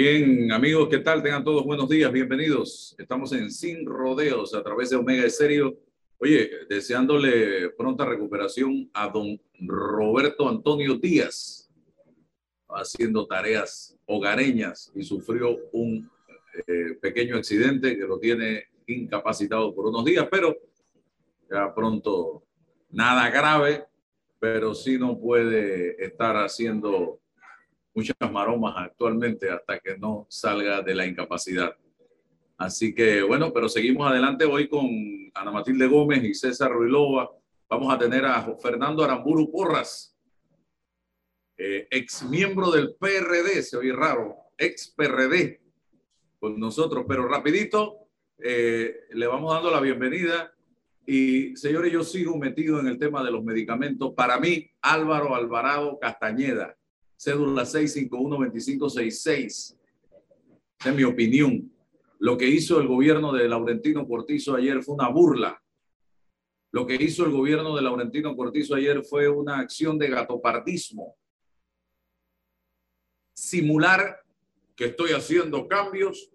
Bien, amigos, ¿qué tal? Tengan todos buenos días, bienvenidos. Estamos en Sin Rodeos a través de Omega Estéreo. Oye, deseándole pronta recuperación a don Roberto Antonio Díaz, haciendo tareas hogareñas y sufrió un eh, pequeño accidente que lo tiene incapacitado por unos días, pero ya pronto nada grave, pero sí no puede estar haciendo muchas maromas actualmente hasta que no salga de la incapacidad. Así que bueno, pero seguimos adelante hoy con Ana Matilde Gómez y César Ruilova. Vamos a tener a Fernando Aramburu Porras, eh, ex miembro del PRD, se oye raro, ex PRD con nosotros, pero rapidito eh, le vamos dando la bienvenida. Y señores, yo sigo metido en el tema de los medicamentos. Para mí, Álvaro Alvarado Castañeda, cédula 651-2566. Esa es mi opinión. Lo que hizo el gobierno de Laurentino Cortizo ayer fue una burla. Lo que hizo el gobierno de Laurentino Cortizo ayer fue una acción de gatopardismo. Simular que estoy haciendo cambios,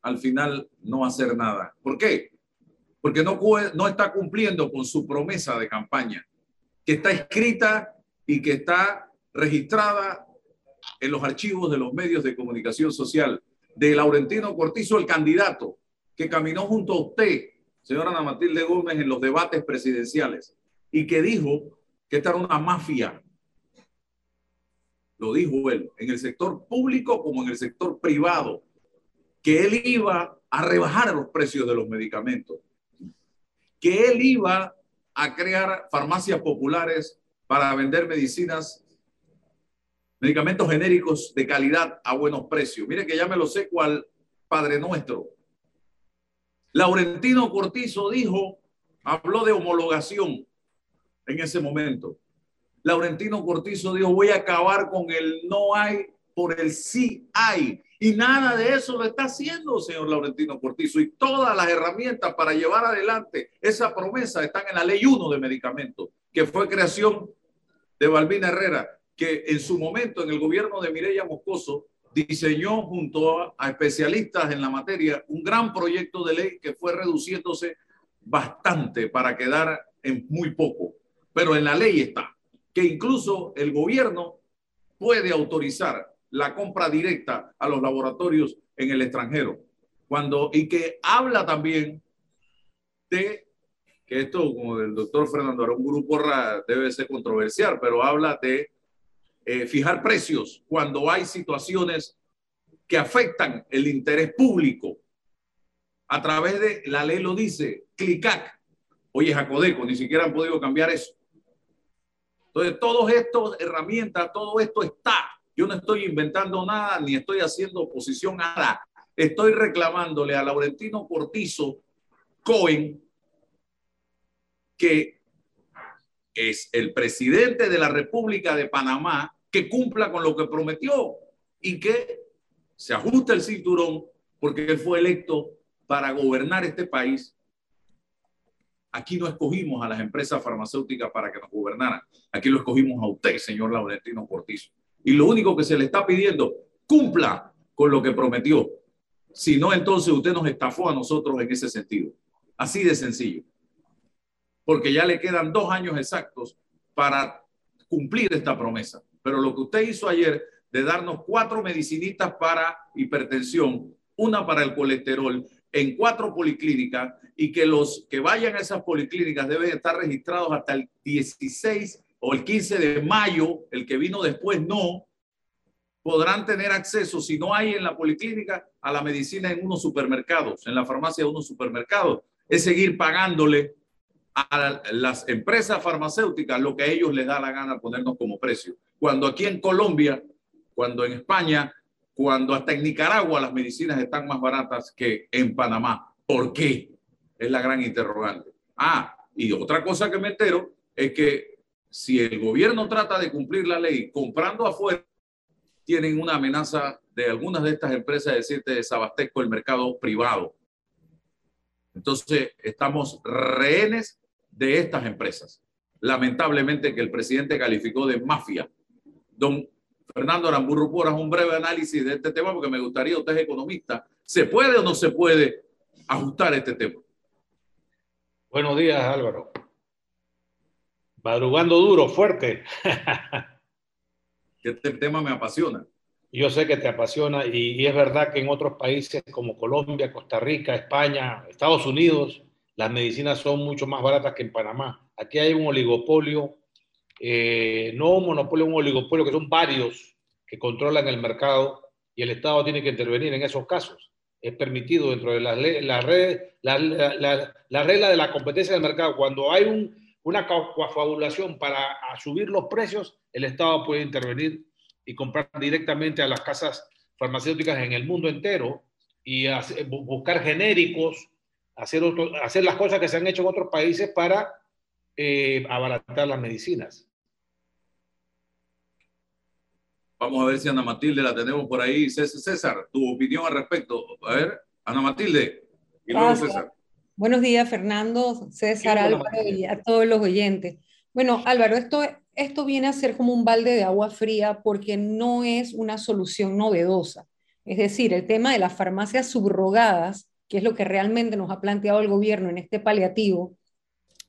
al final no hacer nada. ¿Por qué? Porque no, no está cumpliendo con su promesa de campaña, que está escrita y que está registrada en los archivos de los medios de comunicación social de Laurentino Cortizo, el candidato que caminó junto a usted, señora Ana Matilde Gómez, en los debates presidenciales y que dijo que esta era una mafia. Lo dijo él, en el sector público como en el sector privado, que él iba a rebajar los precios de los medicamentos, que él iba a crear farmacias populares para vender medicinas medicamentos genéricos de calidad a buenos precios. Mire que ya me lo sé cuál Padre Nuestro. Laurentino Cortizo dijo, habló de homologación en ese momento. Laurentino Cortizo dijo, voy a acabar con el no hay por el sí hay. Y nada de eso lo está haciendo, señor Laurentino Cortizo. Y todas las herramientas para llevar adelante esa promesa están en la ley 1 de medicamentos, que fue creación de Balbina Herrera que en su momento en el gobierno de Mireya Moscoso diseñó junto a, especialistas en la materia un gran proyecto de ley que fue reduciéndose bastante para quedar en muy poco. Pero en la ley está que incluso el gobierno puede autorizar la compra directa a los laboratorios en el extranjero. Cuando, y que habla también de que esto, como el doctor Fernando Aramburu Porra, debe ser controversial, pero habla de eh, fijar precios cuando hay situaciones que afectan el interés público. A través de la ley lo dice, CLICAC. Oye, Jacodeco, ni siquiera han podido cambiar eso. Entonces, todas estas herramientas, todo esto está. Yo no estoy inventando nada, ni estoy haciendo oposición a nada. Estoy reclamándole a Laurentino Cortizo Cohen que es el presidente de la República de Panamá que cumpla con lo que prometió y que se ajuste el cinturón porque él fue electo para gobernar este país. Aquí no escogimos a las empresas farmacéuticas para que nos gobernaran. Aquí lo escogimos a usted, señor Laurentino Cortizo. Y lo único que se le está pidiendo, cumpla con lo que prometió. Si no, entonces usted nos estafó a nosotros en ese sentido. Así de sencillo. Porque ya le quedan dos años exactos para cumplir esta promesa. Pero lo que usted hizo ayer de darnos cuatro medicinitas para hipertensión, una para el colesterol, en cuatro policlínicas y que los que vayan a esas policlínicas deben estar registrados hasta el 16 o el 15 de mayo, el que vino después no, podrán tener acceso, si no hay en la policlínica, a la medicina en unos supermercados, en la farmacia de unos supermercados. Es seguir pagándole a las empresas farmacéuticas lo que a ellos les da la gana ponernos como precio. Cuando aquí en Colombia, cuando en España, cuando hasta en Nicaragua las medicinas están más baratas que en Panamá. ¿Por qué? Es la gran interrogante. Ah, y otra cosa que me entero es que si el gobierno trata de cumplir la ley comprando afuera, tienen una amenaza de algunas de estas empresas de decirte desabastezco el mercado privado. Entonces, estamos rehenes de estas empresas. Lamentablemente que el presidente calificó de mafia. Don Fernando Aramburu Porras, un breve análisis de este tema porque me gustaría, usted es economista, ¿se puede o no se puede ajustar este tema? Buenos días, Álvaro. Madrugando duro, fuerte. este tema me apasiona. Yo sé que te apasiona y, y, es verdad que en otros países como Colombia, Costa Rica, España, Estados Unidos, las medicinas son mucho más baratas que en Panamá. Aquí hay un oligopolio, eh, no un monopolio, un oligopolio, que son varios que controlan el mercado y el Estado tiene que intervenir en esos casos. Es permitido dentro de las la, regla de la competencia del mercado. Cuando hay un, una coafabulación para subir los precios, el Estado puede intervenir y comprar directamente a las casas farmacéuticas en el mundo entero y buscar genéricos, hacer, hacer las cosas que se han hecho en otros países para eh, abaratar las medicinas. Vamos a ver si Ana Matilde la tenemos por ahí. César, tu opinión al respecto. A ver, Ana Matilde. Y luego César. Buenos días, Fernando, César, Álvaro y a todos los oyentes. Bueno, Álvaro, esto, esto viene a ser como un balde de agua fría porque no es una solución novedosa. Es decir, el tema de las farmacias subrogadas, que es lo que realmente nos ha planteado el gobierno en este paliativo,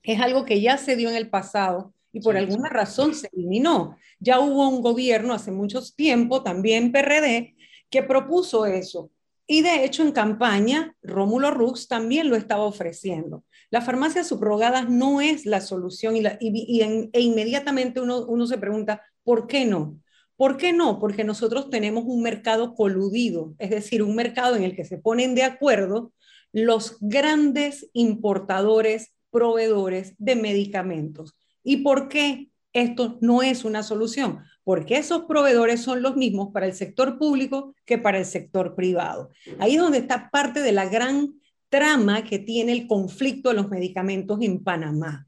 es algo que ya se dio en el pasado y por alguna razón se eliminó. Ya hubo un gobierno hace mucho tiempo, también PRD, que propuso eso. Y de hecho en campaña, Rómulo Rux también lo estaba ofreciendo. Las farmacias subrogadas no es la solución y, e inmediatamente uno, uno se pregunta, ¿por qué no? ¿Por qué no? Porque nosotros tenemos un mercado coludido, es decir, un mercado en el que se ponen de acuerdo los grandes importadores, proveedores de medicamentos. ¿Y por qué esto no es una solución? Porque esos proveedores son los mismos para el sector público que para el sector privado. Ahí es donde está parte de la gran trama que tiene el conflicto de los medicamentos en Panamá.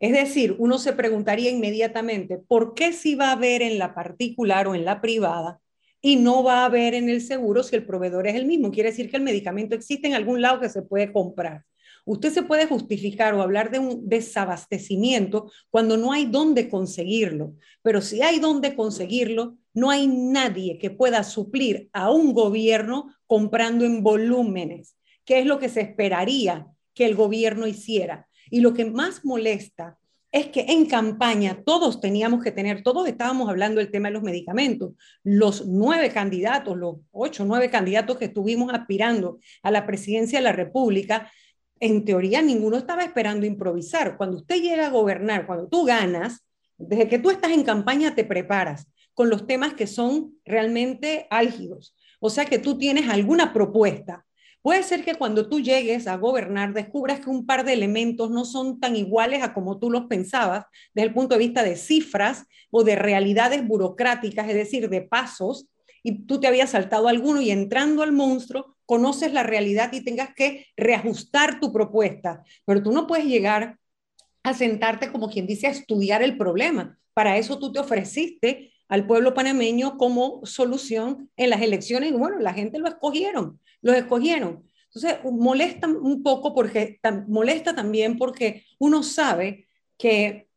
Es decir, uno se preguntaría inmediatamente, ¿por qué si va a haber en la particular o en la privada y no va a haber en el seguro si el proveedor es el mismo? Quiere decir que el medicamento existe en algún lado que se puede comprar. Usted se puede justificar o hablar de un desabastecimiento cuando no hay dónde conseguirlo, pero si hay dónde conseguirlo, no hay nadie que pueda suplir a un gobierno comprando en volúmenes, que es lo que se esperaría que el gobierno hiciera. Y lo que más molesta es que en campaña todos teníamos que tener, todos estábamos hablando del tema de los medicamentos. Los nueve candidatos, los ocho, nueve candidatos que estuvimos aspirando a la presidencia de la República, en teoría ninguno estaba esperando improvisar. Cuando usted llega a gobernar, cuando tú ganas, desde que tú estás en campaña te preparas con los temas que son realmente álgidos. O sea que tú tienes alguna propuesta. Puede ser que cuando tú llegues a gobernar descubras que un par de elementos no son tan iguales a como tú los pensabas desde el punto de vista de cifras o de realidades burocráticas, es decir, de pasos, y tú te habías saltado alguno y entrando al monstruo conoces la realidad y tengas que reajustar tu propuesta. Pero tú no puedes llegar a sentarte como quien dice a estudiar el problema. Para eso tú te ofreciste al pueblo panameño como solución en las elecciones y bueno, la gente lo escogieron, lo escogieron. Entonces, molesta un poco porque molesta también porque uno sabe que,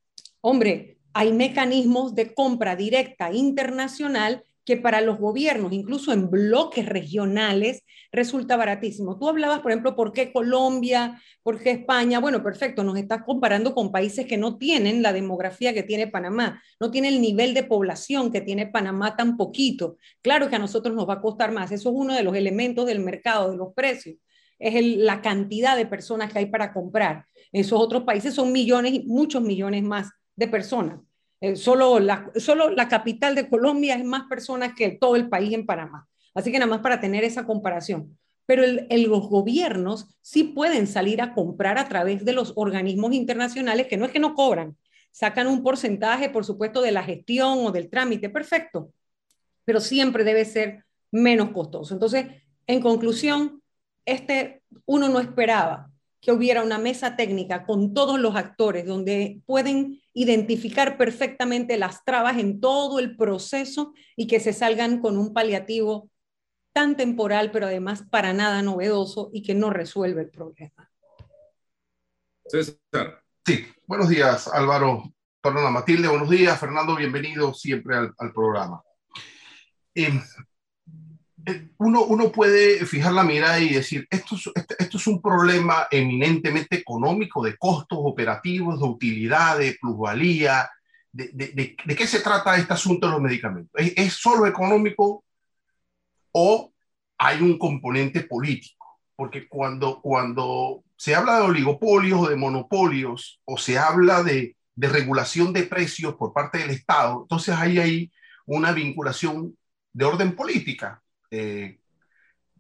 hombre, hay mecanismos de compra directa internacional que para los gobiernos, incluso en bloques regionales, resulta baratísimo. Tú hablabas, por ejemplo, ¿por qué Colombia? ¿Por qué España? Bueno, perfecto, nos estás comparando con países que no tienen la demografía que tiene Panamá, no tienen el nivel de población que tiene Panamá tan poquito. Claro que a nosotros nos va a costar más, eso es uno de los elementos del mercado, de los precios, es la cantidad de personas que hay para comprar. Esos otros países son millones, muchos millones más de personas. Eh, solo, la, solo la capital de Colombia es más personas que todo el país en Panamá. Así que nada más para tener esa comparación. Pero los gobiernos sí pueden salir a comprar a través de los organismos internacionales, que no es que no cobran, sacan un porcentaje, por supuesto, de la gestión o del trámite, perfecto, pero siempre debe ser menos costoso. Entonces, en conclusión, este uno no esperaba que hubiera una mesa técnica con todos los actores donde pueden identificar perfectamente las trabas en todo el proceso y que se salgan con un paliativo tan temporal, pero además para nada novedoso y que no resuelve el problema. César. Sí, buenos días Álvaro, perdona Matilde, buenos días Fernando, bienvenido siempre al, programa. eh, uno, uno puede fijar la mirada y decir, esto es, este, esto es un problema eminentemente económico, de costos operativos, de utilidad, de plusvalía. De, de, de, qué se trata este asunto de los medicamentos? ¿Es, ¿Es, solo económico o hay un componente político? Porque cuando, cuando se habla de oligopolios o de monopolios o se habla de, de regulación de precios por parte del Estado, entonces hay ahí una vinculación de orden política. Eh,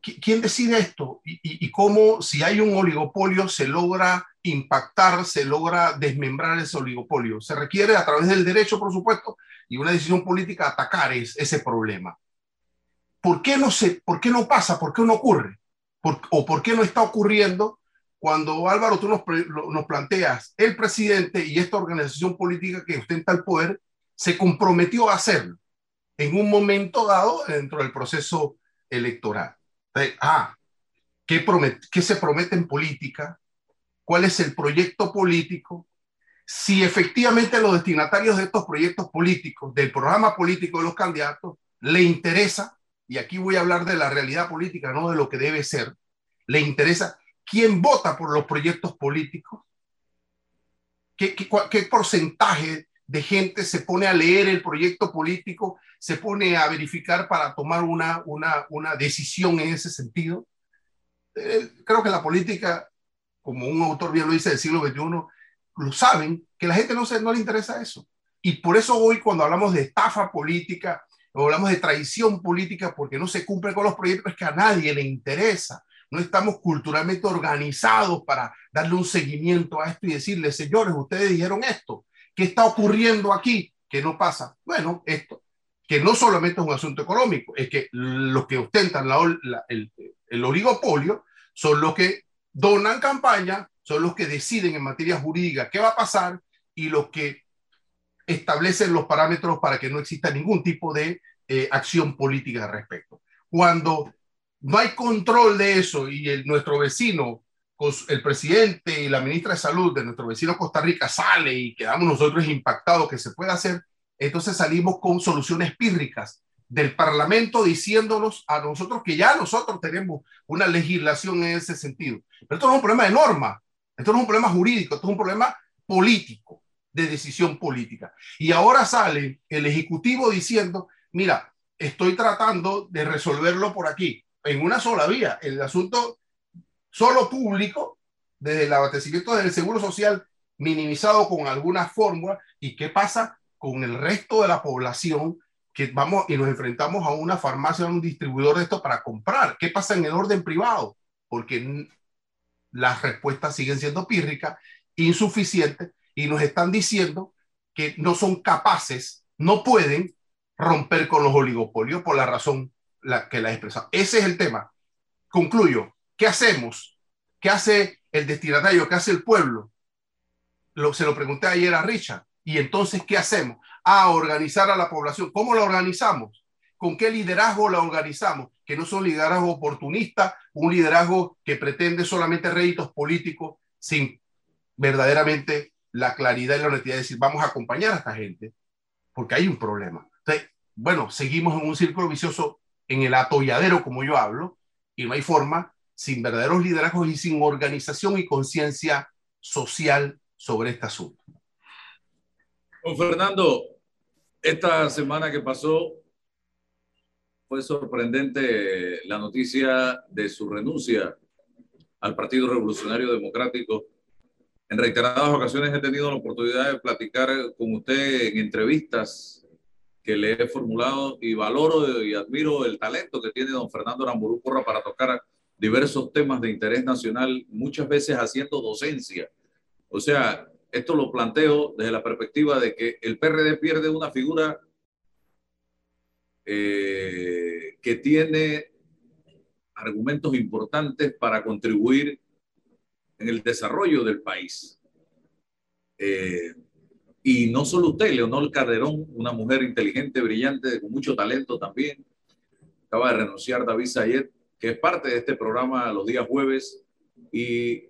¿Quién decide esto? Y, y, y, cómo, si hay un oligopolio, se logra impactar, se logra desmembrar ese oligopolio? Se requiere, a través del derecho, por supuesto, y una decisión política, atacar es, ese problema. ¿Por qué, no se, ¿Por qué no pasa? ¿Por qué no ocurre? ¿Por, ¿O por qué no está ocurriendo cuando Álvaro tú nos, nos planteas, el presidente y esta organización política que ostenta el poder se comprometió a hacerlo en un momento dado dentro del proceso electoral. Ah, ¿qué, ¿qué se promete en política? ¿Cuál es el proyecto político? Si efectivamente los destinatarios de estos proyectos políticos, del programa político de los candidatos, le interesa, y aquí voy a hablar de la realidad política, no de lo que debe ser, le interesa quién vota por los proyectos políticos, qué, qué porcentaje de gente se pone a leer el proyecto político, se pone a verificar para tomar una, una, una decisión en ese sentido. Eh, creo que la política, como un autor bien lo dice del siglo XXI, lo saben, que la gente no, se, no le interesa eso. Y por eso hoy cuando hablamos de estafa política, o hablamos de traición política porque no se cumple con los proyectos, es que a nadie le interesa. No estamos culturalmente organizados para darle un seguimiento a esto y decirle, señores, ustedes dijeron esto, ¿Qué está ocurriendo aquí? ¿Qué no pasa? Bueno, esto, que no solamente es un asunto económico, es que los que ostentan el, oligopolio son los que donan campaña, son los que deciden en materia jurídica qué va a pasar y los que establecen los parámetros para que no exista ningún tipo de eh, acción política al respecto. Cuando no hay control de eso y nuestro vecino el presidente y la ministra de Salud de nuestro vecino Costa Rica sale y quedamos nosotros impactados que se puede hacer, entonces salimos con soluciones pírricas del Parlamento diciéndonos a nosotros que ya nosotros tenemos una legislación en ese sentido. Pero esto no es un problema de norma, esto no es un problema jurídico, esto es un problema político, de decisión política. Y ahora sale el Ejecutivo diciendo, mira, estoy tratando de resolverlo por aquí, en una sola vía. El asunto solo público, desde el abastecimiento del seguro social minimizado con alguna fórmula. ¿Y qué pasa con el resto de la población que vamos y nos enfrentamos a una farmacia, a un distribuidor de esto para comprar? ¿Qué pasa en el orden privado? Porque las respuestas siguen siendo pírricas, insuficientes, y nos están diciendo que no son capaces, no pueden romper con los oligopolios por la razón la, que la he. Ese es el tema. Concluyo. ¿Qué hacemos? ¿Qué hace el destinatario? ¿Qué hace el pueblo? Lo, se lo pregunté ayer a Richard. ¿Y entonces qué hacemos? A organizar a la población. ¿Cómo la organizamos? ¿Con qué liderazgo la organizamos? Que no son liderazgo oportunista, un liderazgo que pretende solamente réditos políticos sin verdaderamente la claridad y la honestidad de decir, vamos a acompañar a esta gente, porque hay un problema. Bueno, seguimos en un círculo vicioso en el atolladero, como yo hablo, y no hay forma sin verdaderos liderazgos y sin organización y conciencia social sobre este asunto. Don Fernando, esta semana que pasó fue sorprendente la noticia de su renuncia al Partido Revolucionario Democrático. En reiteradas ocasiones he tenido la oportunidad de platicar con usted en entrevistas que le he formulado y valoro y admiro el talento que tiene don Fernando Ramburú Porra para tocar diversos temas de interés nacional, muchas veces haciendo docencia. O sea, esto lo planteo desde la perspectiva de que el PRD pierde una figura eh, que tiene argumentos importantes para contribuir en el desarrollo del país. Eh, y no solo usted, Leonor Calderón, una mujer inteligente, brillante, con mucho talento también. Acaba de renunciar David Sayet, que es parte de este programa los días jueves y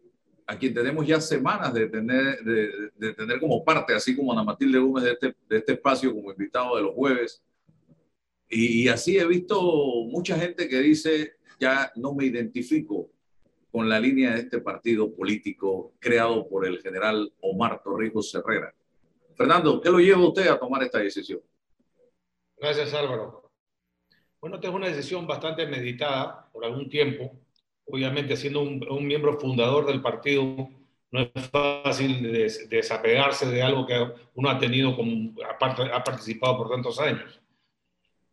a quien tenemos ya semanas de tener, de, de tener como parte, así como Ana Matilde Gómez de este, de este espacio como invitado de los jueves. Y, así he visto mucha gente que dice, ya no me identifico con la línea de este partido político creado por el general Omar Torrijos Herrera. Fernando, ¿qué lo lleva usted a tomar esta decisión? Gracias, Álvaro. Bueno, esta es una decisión bastante meditada por algún tiempo. Obviamente, siendo un, miembro fundador del partido, no es fácil desapegarse de algo que uno ha tenido como ha participado por tantos años.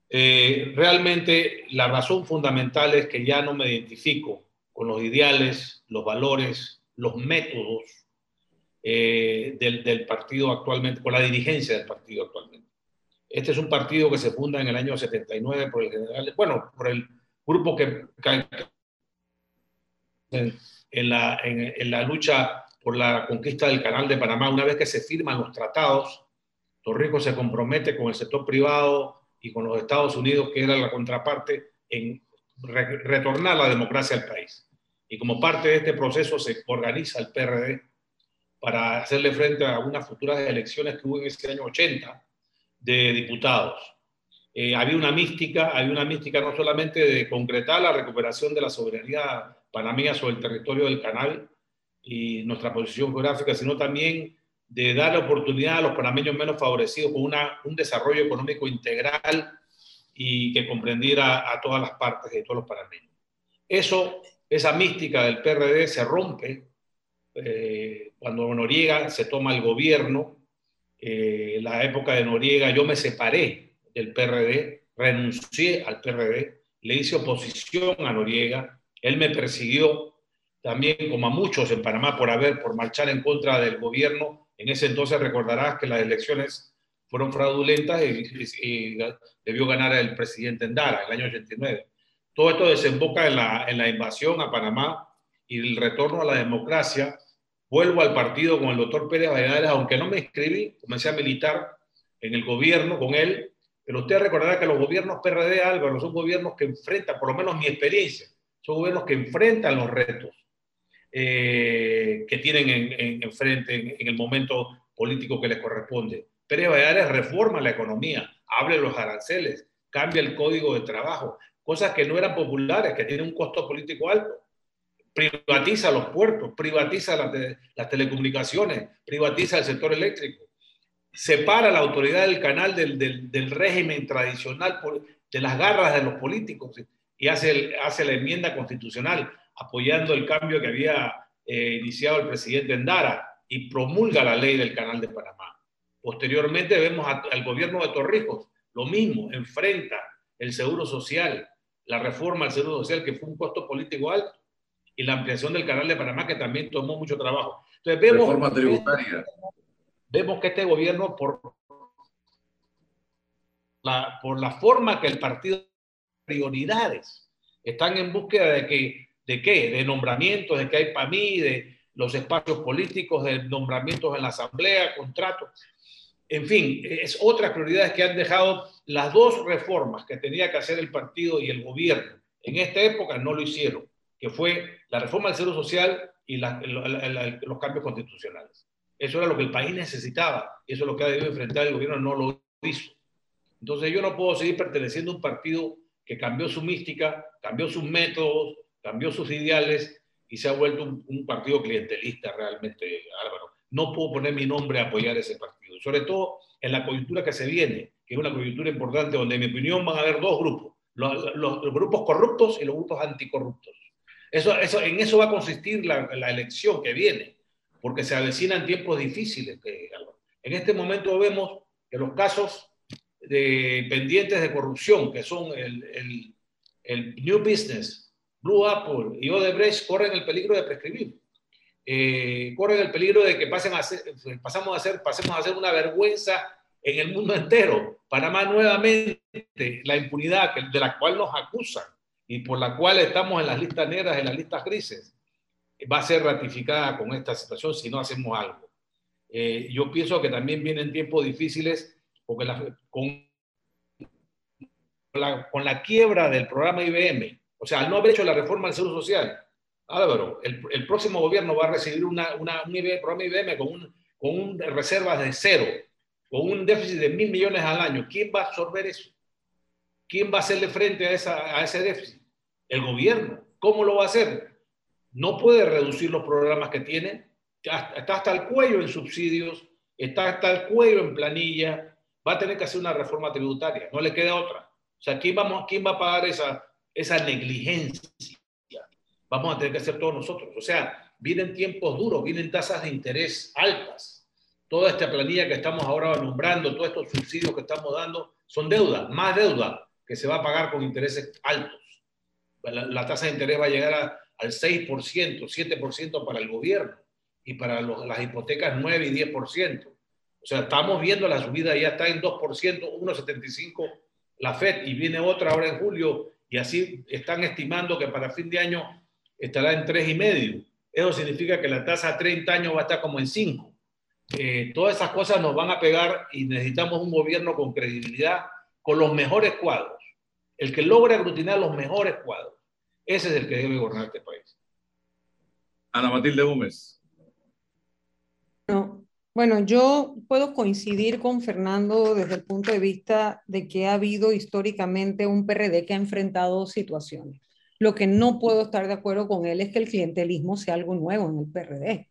Eh, realmente la razón fundamental es que ya no me identifico con los ideales, los valores, los métodos eh, del, del, partido actualmente, con la dirigencia del partido actualmente. Este es un partido que se funda en el año 79 por el general, bueno, por el grupo que, en, en, la, en, en la lucha por la conquista del Canal de Panamá. Una vez que se firman los tratados, Torrico se compromete con el sector privado y con los Estados Unidos, que era la contraparte, en retornar la democracia al país. Y como parte de este proceso se organiza el PRD para hacerle frente a unas futuras elecciones que hubo en ese año 80 de diputados. Eh, había una mística, había una mística no solamente de concretar la recuperación de la soberanía panameña sobre el territorio del canal y nuestra posición geográfica, sino también de dar la oportunidad a los panameños menos favorecidos con una, un desarrollo económico integral y que comprendiera a todas las partes de todos los panameños. Eso, esa mística del PRD se rompe eh, cuando Noriega se toma el gobierno. Eh, la época de Noriega yo me separé del PRD, renuncié al PRD, le hice oposición a Noriega, él me persiguió también como a muchos en Panamá por haber, por marchar en contra del gobierno en ese entonces recordarás que las elecciones fueron fraudulentas y, debió ganar el presidente Endara en el año 89. Todo esto desemboca en la, en la invasión a Panamá y el retorno a la democracia. Vuelvo al partido con el doctor Pérez Valladares, aunque no me inscribí, comencé a militar en el gobierno con él, pero usted recordará que los gobiernos PRD, Álvaro, son gobiernos que enfrentan, por lo menos mi experiencia, son gobiernos que enfrentan los retos eh, que tienen en, en, frente en, el momento político que les corresponde. Pérez Valladares reforma la economía, abre los aranceles, cambia el código de trabajo, cosas que no eran populares, que tienen un costo político alto. Privatiza los puertos, privatiza las, las telecomunicaciones, privatiza el sector eléctrico, separa la autoridad del canal del, régimen tradicional de las garras de los políticos y hace, hace la enmienda constitucional apoyando el cambio que había eh, iniciado el presidente Endara y promulga la ley del Canal de Panamá. Posteriormente vemos al gobierno de Torrijos, lo mismo, enfrenta el seguro social, la reforma al seguro social que fue un costo político alto y la ampliación del Canal de Panamá que también tomó mucho trabajo. Entonces vemos, reforma tributaria. vemos que este gobierno por la, por la forma que el partido prioridades están en búsqueda de que ¿De qué? De nombramientos, de que hay para mí, de los espacios políticos, de nombramientos en la asamblea, contratos. En fin, es otras prioridades que han dejado las dos reformas que tenía que hacer el partido y el gobierno. En esta época no lo hicieron, que fue la reforma del Seguro Social y los cambios constitucionales. Eso era lo que el país necesitaba eso es lo que ha debido enfrentar el gobierno, no lo hizo. Entonces yo no puedo seguir perteneciendo a un partido que cambió su mística, cambió sus métodos, cambió sus ideales y se ha vuelto un, partido clientelista realmente, Álvaro. No puedo poner mi nombre a apoyar ese partido, sobre todo en la coyuntura que se viene, que es una coyuntura importante donde, en mi opinión, van a haber dos grupos, los, los, grupos corruptos y los grupos anticorruptos. Eso, eso, en eso va a consistir la, la elección que viene, porque se avecinan tiempos difíciles. En este momento vemos que los casos de pendientes de corrupción, que son el, el, el New Business, Blue Apple y Odebrecht corren el peligro de prescribir. Eh, corren el peligro de que pasen a ser, pasamos a ser, pasemos a ser una vergüenza en el mundo entero. Panamá nuevamente, la impunidad de la cual nos acusan y por la cual estamos en las listas negras, en las listas grises, va a ser ratificada con esta situación si no hacemos algo. Eh, yo pienso que también vienen tiempos difíciles porque con, la, con la quiebra del programa IBM, o sea, al no haber hecho la reforma del Seguro Social, Álvaro, el, el próximo gobierno va a recibir una, una, un programa IBM con, un, con un reservas de cero, con un déficit de mil millones al año. ¿Quién va a absorber eso? ¿quién va a hacerle frente a, esa, a ese déficit? El gobierno. ¿Cómo lo va a hacer? No puede reducir los programas que tiene. Está hasta el cuello en subsidios, está hasta el cuello en planilla. Va a tener que hacer una reforma tributaria. No le queda otra. O sea, ¿quién, vamos, quién va a pagar esa, esa negligencia? Vamos a tener que hacer todos nosotros. O sea, vienen tiempos duros, vienen tasas de interés altas. Toda esta planilla que estamos ahora alumbrando, todos estos subsidios que estamos dando, son deuda, más deuda que se va a pagar con intereses altos. La, tasa de interés va a llegar al 6%, 7% para el gobierno y para las hipotecas 9 y 10%. O sea, estamos viendo la subida, ya está en 2%, 1,75% la FED y viene otra ahora en julio y así están estimando que para fin de año estará en 3,5%. Eso significa que la tasa a 30 años va a estar como en 5. Eh, todas esas cosas nos van a pegar y necesitamos un gobierno con credibilidad, con los mejores cuadros. El que logra aglutinar los mejores cuadros. Ese es el que debe gobernar este país. Ana Matilde Gómez. No, bueno, yo puedo coincidir con Fernando desde el punto de vista de que ha habido históricamente un PRD que ha enfrentado situaciones. Lo que no puedo estar de acuerdo con él es que el clientelismo sea algo nuevo en el PRD.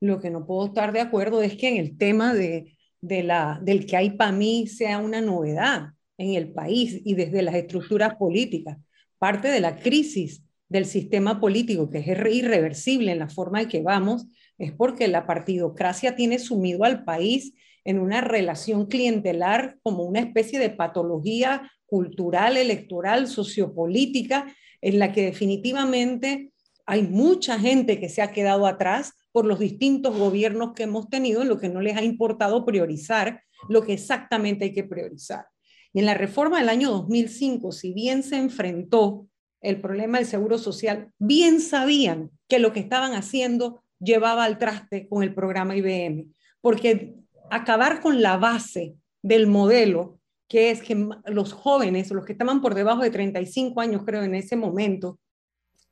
Lo que no puedo estar de acuerdo es que en el tema de, de la, del que hay para mí sea una novedad en el país y desde las estructuras políticas. Parte de la crisis del sistema político, que es irreversible en la forma en que vamos, es porque la partidocracia tiene sumido al país en una relación clientelar como una especie de patología cultural, electoral, sociopolítica, en la que definitivamente hay mucha gente que se ha quedado atrás por los distintos gobiernos que hemos tenido en lo que no les ha importado priorizar lo que exactamente hay que priorizar. En la reforma del año 2005, si bien se enfrentó el problema del seguro social, bien sabían que lo que estaban haciendo llevaba al traste con el programa IBM, porque acabar con la base del modelo, que es que los jóvenes, los que estaban por debajo de 35 años, creo, en ese momento,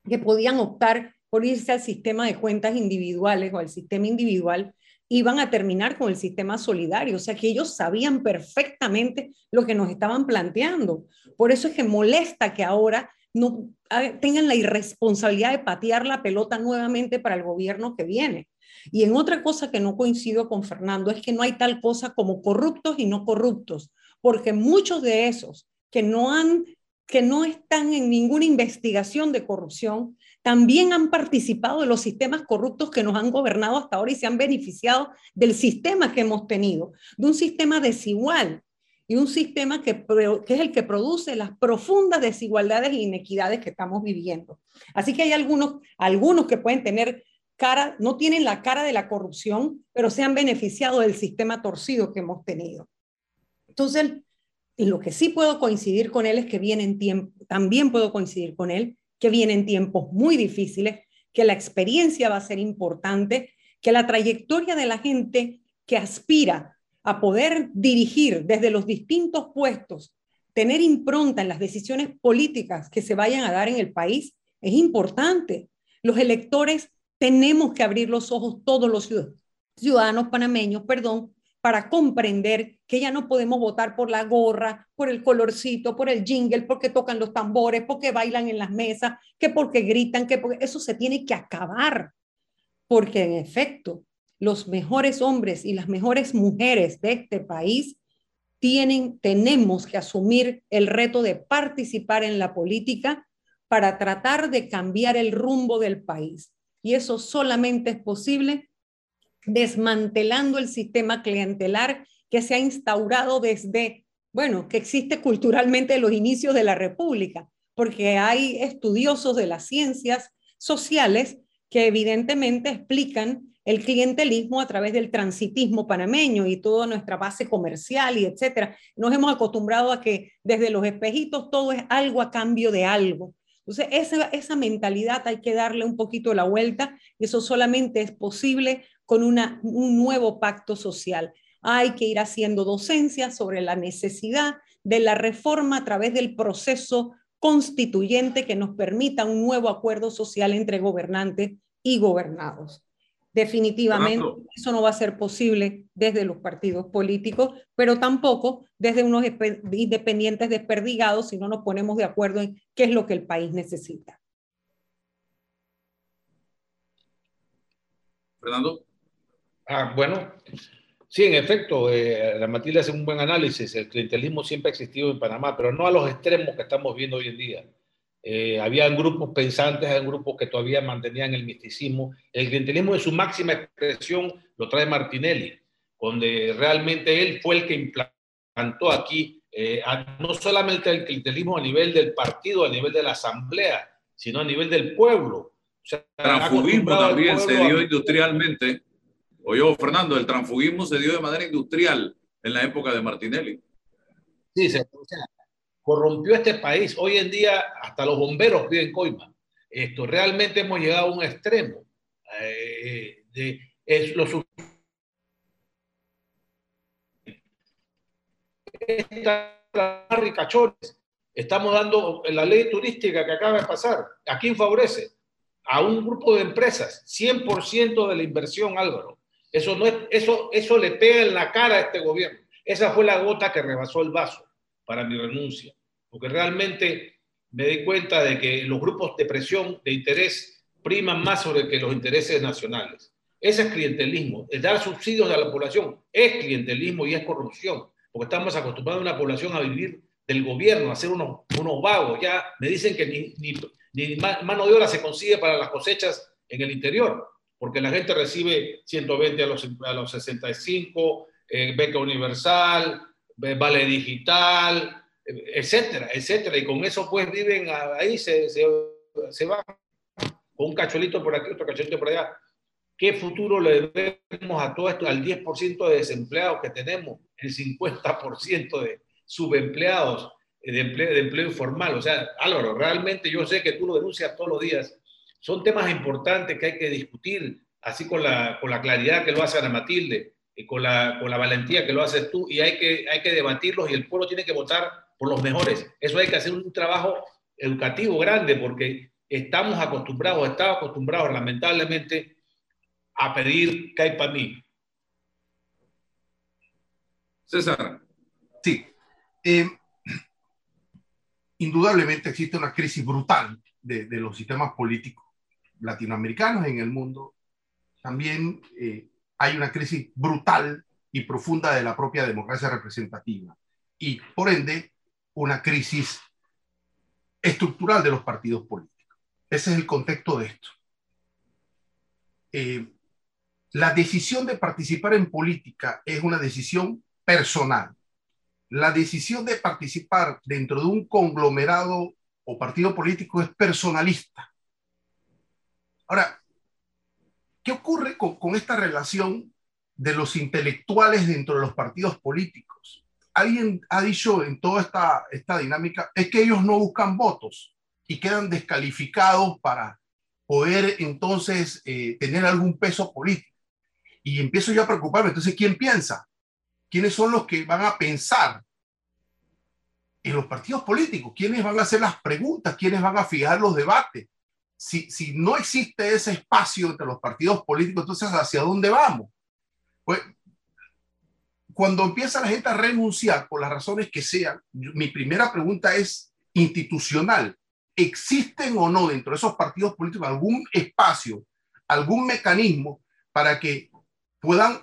que podían optar por irse al sistema de cuentas individuales o al sistema individual, iban a terminar con el sistema solidario. O sea que ellos sabían perfectamente lo que nos estaban planteando. Por eso es que molesta que ahora no tengan la irresponsabilidad de patear la pelota nuevamente para el gobierno que viene. Y en otra cosa que no coincido con Fernando es que no hay tal cosa como corruptos y no corruptos, porque muchos de esos que no han que no están en ninguna investigación de corrupción, también han participado de los sistemas corruptos que nos han gobernado hasta ahora y se han beneficiado del sistema que hemos tenido, de un sistema desigual y un sistema que, que, es el que produce las profundas desigualdades e inequidades que estamos viviendo. Así que hay algunos, algunos que pueden tener cara, no tienen la cara de la corrupción, pero se han beneficiado del sistema torcido que hemos tenido. Entonces, lo que sí puedo coincidir con él es que vienen tiempos, también puedo coincidir con él, que vienen tiempos muy difíciles, que la experiencia va a ser importante, que la trayectoria de la gente que aspira a poder dirigir desde los distintos puestos, tener impronta en las decisiones políticas que se vayan a dar en el país, es importante. Los electores tenemos que abrir los ojos, todos los ciudadanos panameños, perdón, para comprender que ya no podemos votar por la gorra, por el colorcito, por el jingle, porque tocan los tambores, porque bailan en las mesas, que porque gritan, que porque... eso se tiene que acabar, porque en efecto los mejores hombres y las mejores mujeres de este país tienen, tenemos que asumir el reto de participar en la política para tratar de cambiar el rumbo del país. Y eso solamente es posible desmantelando el sistema clientelar que se ha instaurado desde, bueno, que existe culturalmente en los inicios de la República, porque hay estudiosos de las ciencias sociales que evidentemente explican el clientelismo a través del transitismo panameño y toda nuestra base comercial y etcétera. Nos hemos acostumbrado a que desde los espejitos todo es algo a cambio de algo. Entonces, esa, esa mentalidad hay que darle un poquito la vuelta y eso solamente es posible con una, un nuevo pacto social. Hay que ir haciendo docencia sobre la necesidad de la reforma a través del proceso constituyente que nos permita un nuevo acuerdo social entre gobernantes y gobernados. Definitivamente eso no va a ser posible desde los partidos políticos, pero tampoco desde unos independientes desperdigados si no nos ponemos de acuerdo en qué es lo que el país necesita. Fernando. Ah, bueno, sí, en efecto, eh, la Matilde hace un buen análisis. El clientelismo siempre ha existido en Panamá, pero no a los extremos que estamos viendo hoy en día. Eh, habían grupos pensantes, había grupos que todavía mantenían el misticismo. El clientelismo en su máxima expresión lo trae Martinelli, donde realmente él fue el que implantó aquí eh, no solamente el clientelismo a nivel del partido, a nivel de la asamblea, sino a nivel del pueblo. el transfugismo también se dio industrialmente. Oye, Fernando, el transfugismo se dio de manera industrial en la época de Martinelli. Sí, se, corrompió este país. Hoy en día hasta los bomberos piden coima. Esto realmente hemos llegado a un extremo. Eh, ricachones. Estamos dando la ley turística que acaba de pasar. ¿A quién favorece? A un grupo de empresas. 100% de la inversión, Álvaro. Eso, no es, eso, eso le pega en la cara a este gobierno. Esa fue la gota que rebasó el vaso para mi renuncia porque realmente me di cuenta de que los grupos de presión, de interés, priman más sobre que los intereses nacionales. Ese es clientelismo. El dar subsidios a la población es clientelismo y es corrupción, porque estamos acostumbrados a una población a vivir del gobierno, a ser unos, unos vagos. Ya me dicen que ni, ni, ni mano de obra se consigue para las cosechas en el interior, porque la gente recibe 120 a los, a los 65, eh, beca universal, vale digital, etcétera, etcétera. Y con eso pues viven ahí, se, se, se van con un cachuelito por aquí, otro cachuelito por allá. ¿Qué futuro le debemos a todo esto, al 10% de desempleados que tenemos, el 50% de subempleados, de empleo, de empleo informal? O sea, Álvaro, realmente yo sé que tú lo denuncias todos los días. Son temas importantes que hay que discutir, así con la, con la claridad que lo hace Ana Matilde y con la, con la valentía que lo haces tú, y hay que, hay que debatirlos y el pueblo tiene que votar por los mejores. Eso hay que hacer un trabajo educativo grande porque estamos acostumbrados, estamos acostumbrados lamentablemente a pedir que hay para mí. César. Sí. Eh, indudablemente existe una crisis brutal de, los sistemas políticos latinoamericanos en el mundo. También eh, hay una crisis brutal y profunda de la propia democracia representativa. Y por ende, una crisis estructural de los partidos políticos. Ese es el contexto de esto. Eh, la decisión de participar en política es una decisión personal. La decisión de participar dentro de un conglomerado o partido político es personalista. Ahora, ¿qué ocurre con, esta relación de los intelectuales dentro de los partidos políticos? alguien ha dicho en toda esta, esta dinámica es que ellos no buscan votos y quedan descalificados para poder entonces eh, tener algún peso político. Y empiezo yo a preocuparme. Entonces, ¿quién piensa? ¿Quiénes son los que van a pensar en los partidos políticos? ¿Quiénes van a hacer las preguntas? ¿Quiénes van a fijar los debates? Si, no existe ese espacio entre los partidos políticos, entonces, ¿hacia dónde vamos? Pues cuando empieza la gente a renunciar por las razones que sean, mi primera pregunta es institucional. ¿Existen o no dentro de esos partidos políticos algún espacio, algún mecanismo para que puedan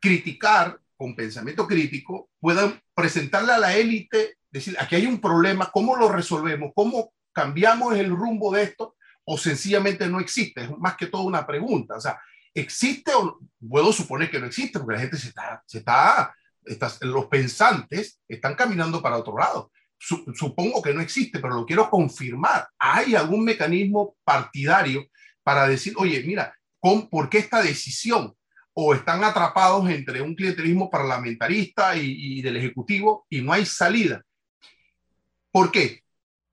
criticar con pensamiento crítico, puedan presentarle a la élite, decir, aquí hay un problema, ¿cómo lo resolvemos? ¿Cómo cambiamos el rumbo de esto? ¿O sencillamente no existe? Es más que todo una pregunta. O sea, ¿Existe o puedo suponer que no existe? Porque la gente se está, se está, los pensantes están caminando para otro lado. supongo que no existe, pero lo quiero confirmar. ¿Hay algún mecanismo partidario para decir, oye, mira, ¿con, ¿por qué esta decisión? O están atrapados entre un clientelismo parlamentarista y, y del Ejecutivo y no hay salida. ¿Por qué?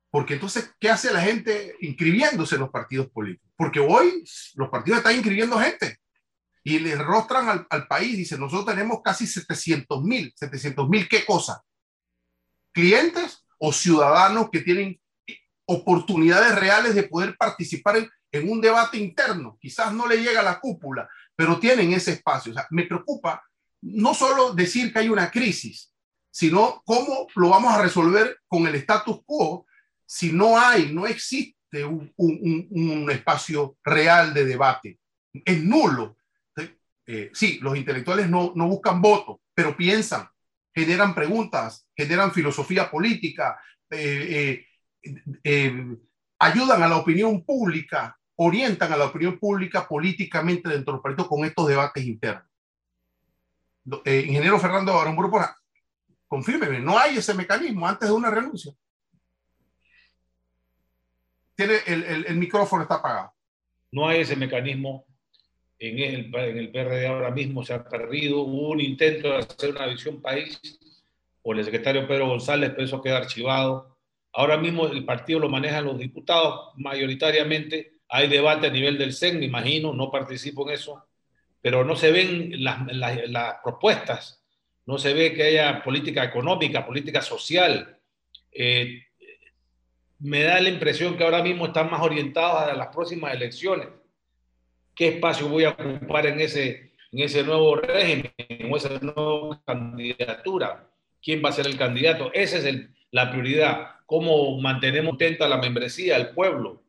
Porque entonces, ¿qué hace la gente inscribiéndose en los partidos políticos? Porque hoy los partidos están inscribiendo gente y le rostran al, al país. Dicen, nosotros tenemos casi 700 mil. ¿700 mil qué cosa? ¿Clientes o ciudadanos que tienen oportunidades reales de poder participar en, en un debate interno. Quizás no le llega a la cúpula, pero tienen ese espacio. O sea, me preocupa no solo decir que hay una crisis, sino cómo lo vamos a resolver con el status quo si no hay, no existe un, un, un espacio real de debate. Es nulo. Eh, sí, los intelectuales no, no buscan votos, pero piensan, generan preguntas, generan filosofía política, eh, eh, ayudan a la opinión pública, orientan a la opinión pública políticamente dentro del partido con estos debates internos. ingeniero Fernando Aramburu, confírmeme, no hay ese mecanismo antes de una renuncia. Tiene el, el, micrófono está apagado. No hay ese mecanismo en el, en el PRD ahora mismo, se ha perdido. Hubo un intento de hacer una visión país por el secretario Pedro González, pero eso queda archivado. Ahora mismo el partido lo manejan los diputados mayoritariamente. Hay debate a nivel del CEN, me imagino, no participo en eso, pero no se ven las, las, las propuestas no se ve que haya política económica, política social. Eh, me da la impresión que ahora mismo están más orientados a las próximas elecciones. ¿Qué espacio voy a ocupar en ese, nuevo régimen, en esa nueva candidatura? ¿Quién va a ser el candidato? Esa es la prioridad. ¿Cómo mantenemos contenta la membresía, el pueblo?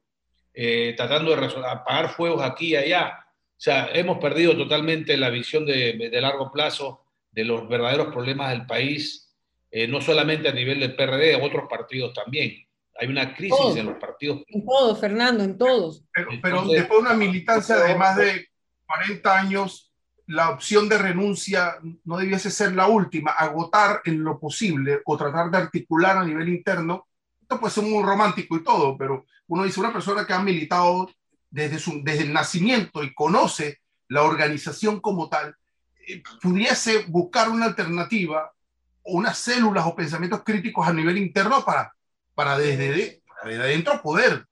Eh, tratando de apagar fuegos aquí y allá. O sea, hemos perdido totalmente la visión de, de largo plazo de los verdaderos problemas del país, eh, no solamente a nivel del PRD, otros partidos también. Hay una crisis todos, en los partidos. En todos, Fernando, en todos. Pero, pero Entonces, después de una militancia de más de 40 años, la opción de renuncia no debiese ser la última, agotar en lo posible o tratar de articular a nivel interno. Esto puede ser muy romántico y todo, pero uno dice, una persona que ha militado desde, su, desde el nacimiento y conoce la organización como tal, pudiese buscar una alternativa, unas células o pensamientos críticos a nivel interno para, para desde, desde adentro poder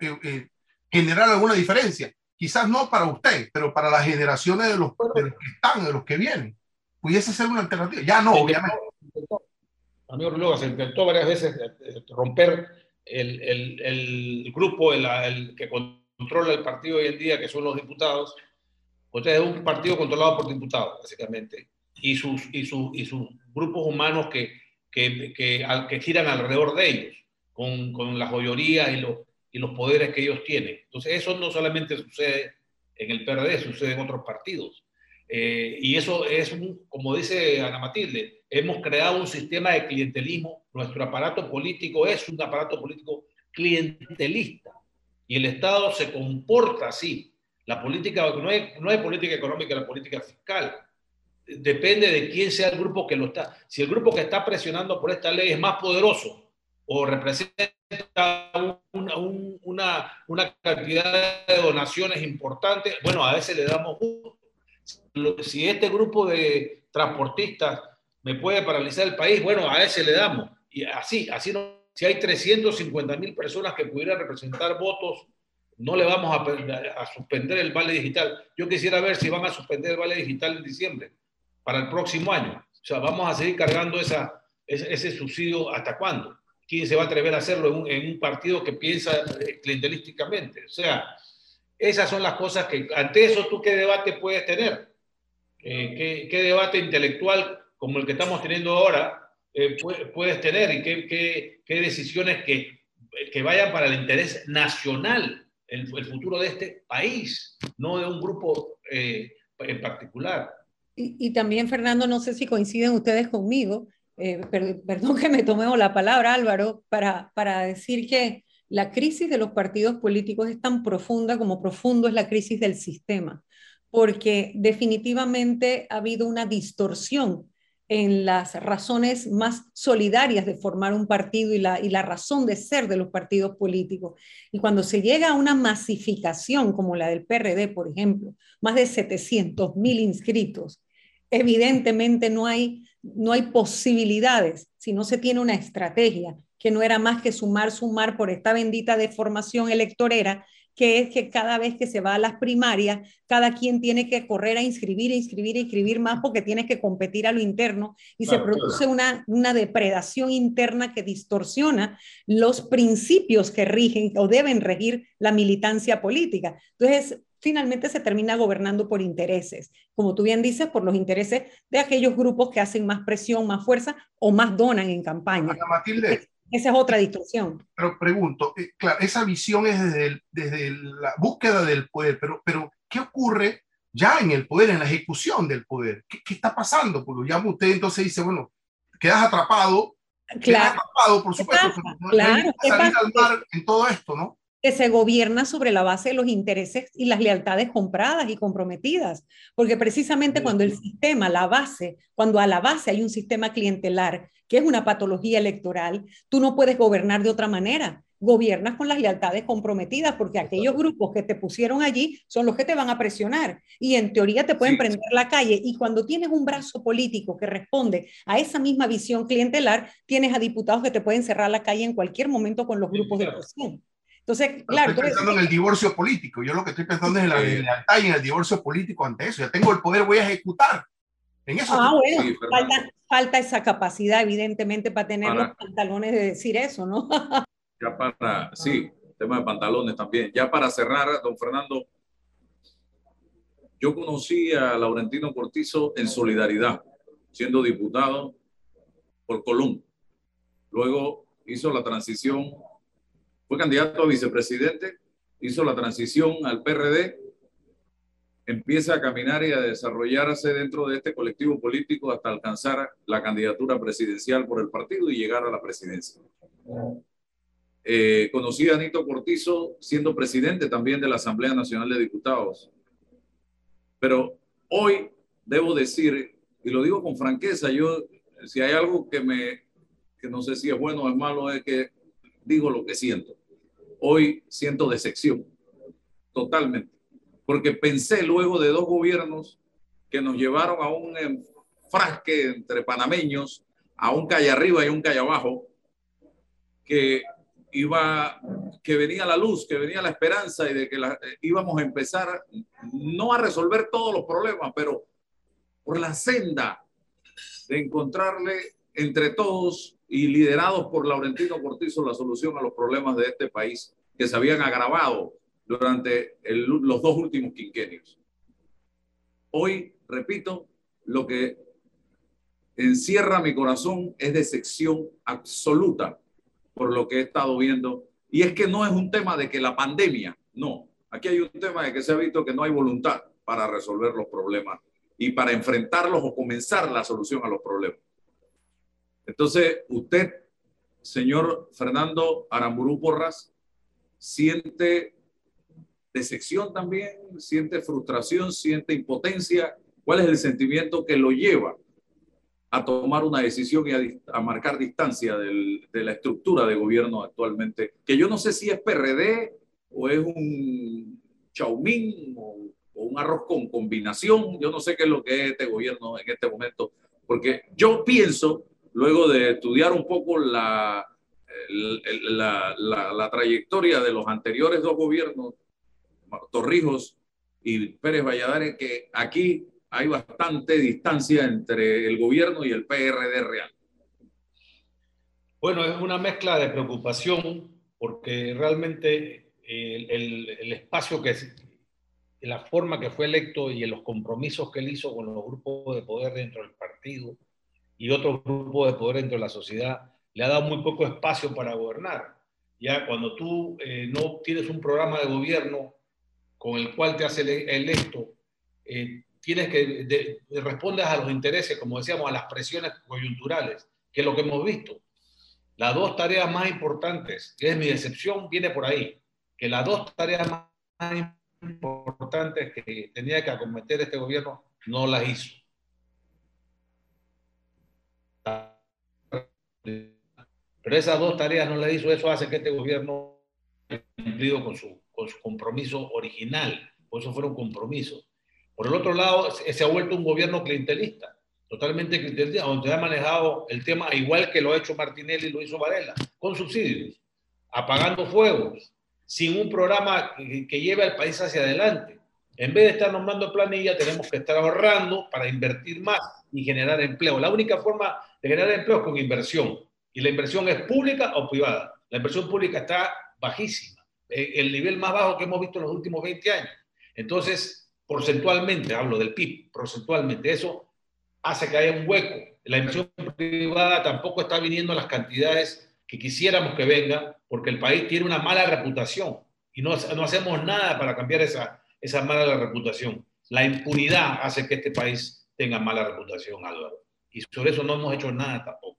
eh, eh, generar alguna diferencia. Quizás no para usted, pero para las generaciones de los, de los que están, de los que vienen. Pudiese ser una alternativa. Ya no, obviamente. Amigo Luego, se intentó varias veces eh, romper el, el, el grupo el, el, que controla el partido hoy en día, que son los diputados, entonces es un partido controlado por diputados, básicamente, y sus, y sus, y sus grupos humanos que, que, que, que giran alrededor de ellos, con, con las joyerías y los, y los poderes que ellos tienen. Entonces eso no solamente sucede en el PRD, sucede en otros partidos. Eh, y eso es, un, como dice Ana Matilde, hemos creado un sistema de clientelismo. Nuestro aparato político es un aparato político clientelista. Y el Estado se comporta así. La política, no hay, no hay política económica, la política fiscal. Depende de quién sea el grupo que lo está. Si el grupo que está presionando por esta ley es más poderoso o representa una, una, cantidad de donaciones importantes, bueno, a veces le damos Si este grupo de transportistas me puede paralizar el país, bueno, a ese le damos. Y así, así no. Si hay 350 mil personas que pudieran representar votos no le vamos a, a, suspender el vale digital. Yo quisiera ver si van a suspender el vale digital en diciembre, para el próximo año. O sea, vamos a seguir cargando esa, ese, ese subsidio hasta cuándo. ¿Quién se va a atrever a hacerlo en un, en un partido que piensa eh, clientelísticamente? O sea, esas son las cosas que, ante eso, ¿tú qué debate puedes tener? Eh, ¿qué, ¿qué, debate intelectual como el que estamos teniendo ahora eh, puedes tener? ¿Y qué, qué, qué decisiones que, que vayan para el interés nacional? el, el, futuro de este país, no de un grupo eh, en particular. Y, y, también, Fernando, no sé si coinciden ustedes conmigo, eh, per, perdón que me tomemos la palabra, Álvaro, para, para decir que la crisis de los partidos políticos es tan profunda como profundo es la crisis del sistema, porque definitivamente ha habido una distorsión en las razones más solidarias de formar un partido y la, y la razón de ser de los partidos políticos. Y cuando se llega a una masificación como la del PRD, por ejemplo, más de 700 mil inscritos, evidentemente no hay, no hay posibilidades si no se tiene una estrategia que no era más que sumar, sumar por esta bendita deformación electorera que es que cada vez que se va a las primarias, cada quien tiene que correr a inscribir, inscribir, inscribir más porque tienes que competir a lo interno y se produce una, una depredación interna que distorsiona los principios que rigen o deben regir la militancia política. Entonces, finalmente se termina gobernando por intereses, como tú bien dices, por los intereses de aquellos grupos que hacen más presión, más fuerza o más donan en campaña. Matilde, esa es otra distorsión. Pero pregunto, eh, claro, esa visión es desde, desde, la búsqueda del poder, pero, pero ¿qué ocurre ya en el poder, en la ejecución del poder? ¿Qué, qué está pasando? Porque ya usted entonces dice, bueno, quedas atrapado, claro. quedas atrapado, por supuesto, claro, salir al mar en todo esto, ¿no? que se gobierna sobre la base de los intereses y las lealtades compradas y comprometidas, porque precisamente cuando el sistema, la base, cuando a la base hay un sistema clientelar, que es una patología electoral, tú no puedes gobernar de otra manera. Gobiernas con las lealtades comprometidas, porque aquellos grupos que te pusieron allí son los que te van a presionar y en teoría te pueden sí. prender la calle. Y cuando tienes un brazo político que responde a esa misma visión clientelar, tienes a diputados que te pueden cerrar la calle en cualquier momento con los grupos de presión. Entonces, claro. Estoy pensando en el divorcio político. Yo lo que estoy pensando es en la lealtad y en el divorcio político ante eso. Ya tengo el poder, voy a ejecutar. En eso ah, bueno, sí, falta, falta, esa capacidad, evidentemente, para tener para, los pantalones de decir eso, ¿no? ya para, sí, tema de pantalones también. Ya para cerrar, don Fernando, yo conocí a Laurentino Cortizo en solidaridad, siendo diputado por Colón. Luego hizo la transición fue candidato a vicepresidente, hizo la transición al PRD, empieza a caminar y a desarrollarse dentro de este colectivo político hasta alcanzar la candidatura presidencial por el partido y llegar a la presidencia. Eh, conocí a Anito Cortizo siendo presidente también de la Asamblea Nacional de Diputados. Pero hoy debo decir, y lo digo con franqueza, yo, si hay algo que me, que no sé si es bueno o es malo, es que digo lo que siento. Hoy siento decepción, totalmente, porque pensé luego de dos gobiernos que nos llevaron a un frasque entre panameños, a un calle arriba y un calle abajo, que iba, que venía la luz, que venía la esperanza y de que la, íbamos a empezar no a resolver todos los problemas, pero por la senda de encontrarle entre todos y liderados por Laurentino Cortizo la solución a los problemas de este país que se habían agravado durante el, los dos últimos quinquenios. Hoy, repito, lo que encierra mi corazón es decepción absoluta por lo que he estado viendo. Y es que no es un tema de que la pandemia, no. Aquí hay un tema de que se ha visto que no hay voluntad para resolver los problemas y para enfrentarlos o comenzar la solución a los problemas. Entonces, usted, señor Fernando Aramburú Porras, siente decepción también, siente frustración, siente impotencia. ¿Cuál es el sentimiento que lo lleva a tomar una decisión y a, marcar distancia del, de la estructura de gobierno actualmente? Que yo no sé si es PRD o es un chaumín o, un arroz con combinación. Yo no sé qué es lo que es este gobierno en este momento, porque yo pienso luego de estudiar un poco la, la, la, trayectoria de los anteriores dos gobiernos, Torrijos y Pérez Valladares, que aquí hay bastante distancia entre el gobierno y el PRD real. Bueno, es una mezcla de preocupación porque realmente el, el, espacio que la forma que fue electo y los compromisos que él hizo con los grupos de poder dentro del partido y otro grupo de poder dentro de la sociedad, le ha dado muy poco espacio para gobernar. Ya cuando tú eh, no tienes un programa de gobierno con el cual te hace electo, eh, tienes que de, de, respondes a los intereses, como decíamos, a las presiones coyunturales, que es lo que hemos visto. Las dos tareas más importantes, que es mi decepción, viene por ahí, que las dos tareas más importantes que tenía que acometer este gobierno no las hizo pero esas dos tareas no las hizo, eso hace que este gobierno cumplido con su, con su compromiso original, por eso fueron compromisos. Por el otro lado, se ha vuelto un gobierno clientelista, totalmente clientelista, donde ha manejado el tema igual que lo ha hecho Martinelli y lo hizo Varela, con subsidios, apagando fuegos, sin un programa que, que lleve al país hacia adelante. En vez de estar nombrando planilla, tenemos que estar ahorrando para invertir más y generar empleo. La única forma de generar empleo es con inversión. Y la inversión es pública o privada. La inversión pública está bajísima, el nivel más bajo que hemos visto en los últimos 20 años. Entonces, porcentualmente, hablo del PIB, porcentualmente, eso hace que haya un hueco. La inversión privada tampoco está viniendo a las cantidades que quisiéramos que venga, porque el país tiene una mala reputación y no, no hacemos nada para cambiar esa, esa mala reputación. La impunidad hace que este país tenga mala reputación, Álvaro. Y sobre eso no hemos hecho nada tampoco.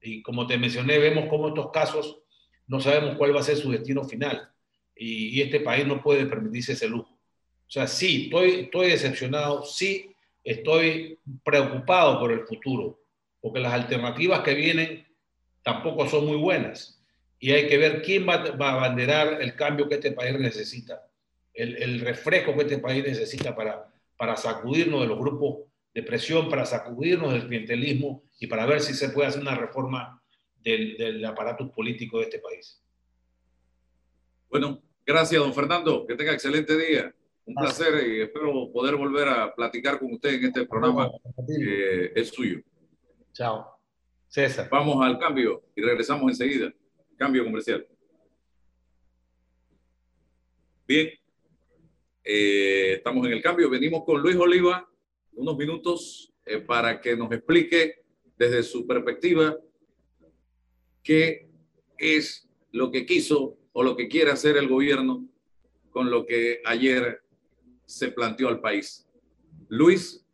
Y como te mencioné, vemos cómo estos casos no sabemos cuál va a ser su destino final. Y, este país no puede permitirse ese lujo. O sea, sí, estoy, estoy decepcionado, sí, estoy preocupado por el futuro, porque las alternativas que vienen tampoco son muy buenas. Y hay que ver quién va, va a abanderar el cambio que este país necesita, el, el refresco que este país necesita para, para sacudirnos de los grupos de presión, para sacudirnos del clientelismo y para ver si se puede hacer una reforma del, del aparato político de este país. Bueno, gracias, don Fernando. Que tenga excelente día. Un placer y espero poder volver a platicar con usted en este programa que es suyo. Chao. César. Vamos al cambio y regresamos enseguida. Cambio comercial. Bien, eh, estamos en el cambio. Venimos con Luis Oliva unos minutos eh, para que nos explique desde su perspectiva qué es lo que quiso o lo que quiere hacer el gobierno con lo que ayer se planteó al país. Luis,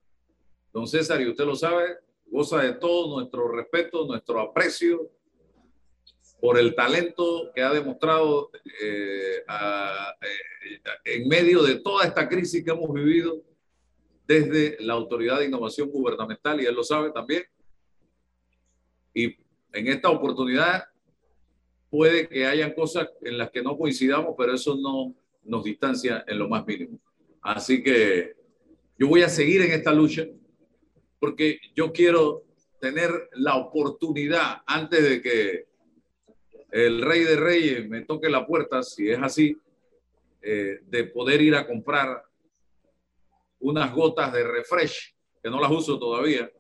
don César, y usted lo sabe, goza de todo nuestro respeto, nuestro aprecio por el talento que ha demostrado eh, eh, en medio de toda esta crisis que hemos vivido desde la Autoridad de Innovación Gubernamental, y él lo sabe también. Y en esta oportunidad puede que hayan cosas en las que no coincidamos, pero eso no nos distancia en lo más mínimo. Así que yo voy a seguir en esta lucha porque yo quiero tener la oportunidad antes de que el rey de reyes me toque la puerta, si es así, eh, de poder ir a comprar unas gotas de refresh, que no las uso todavía,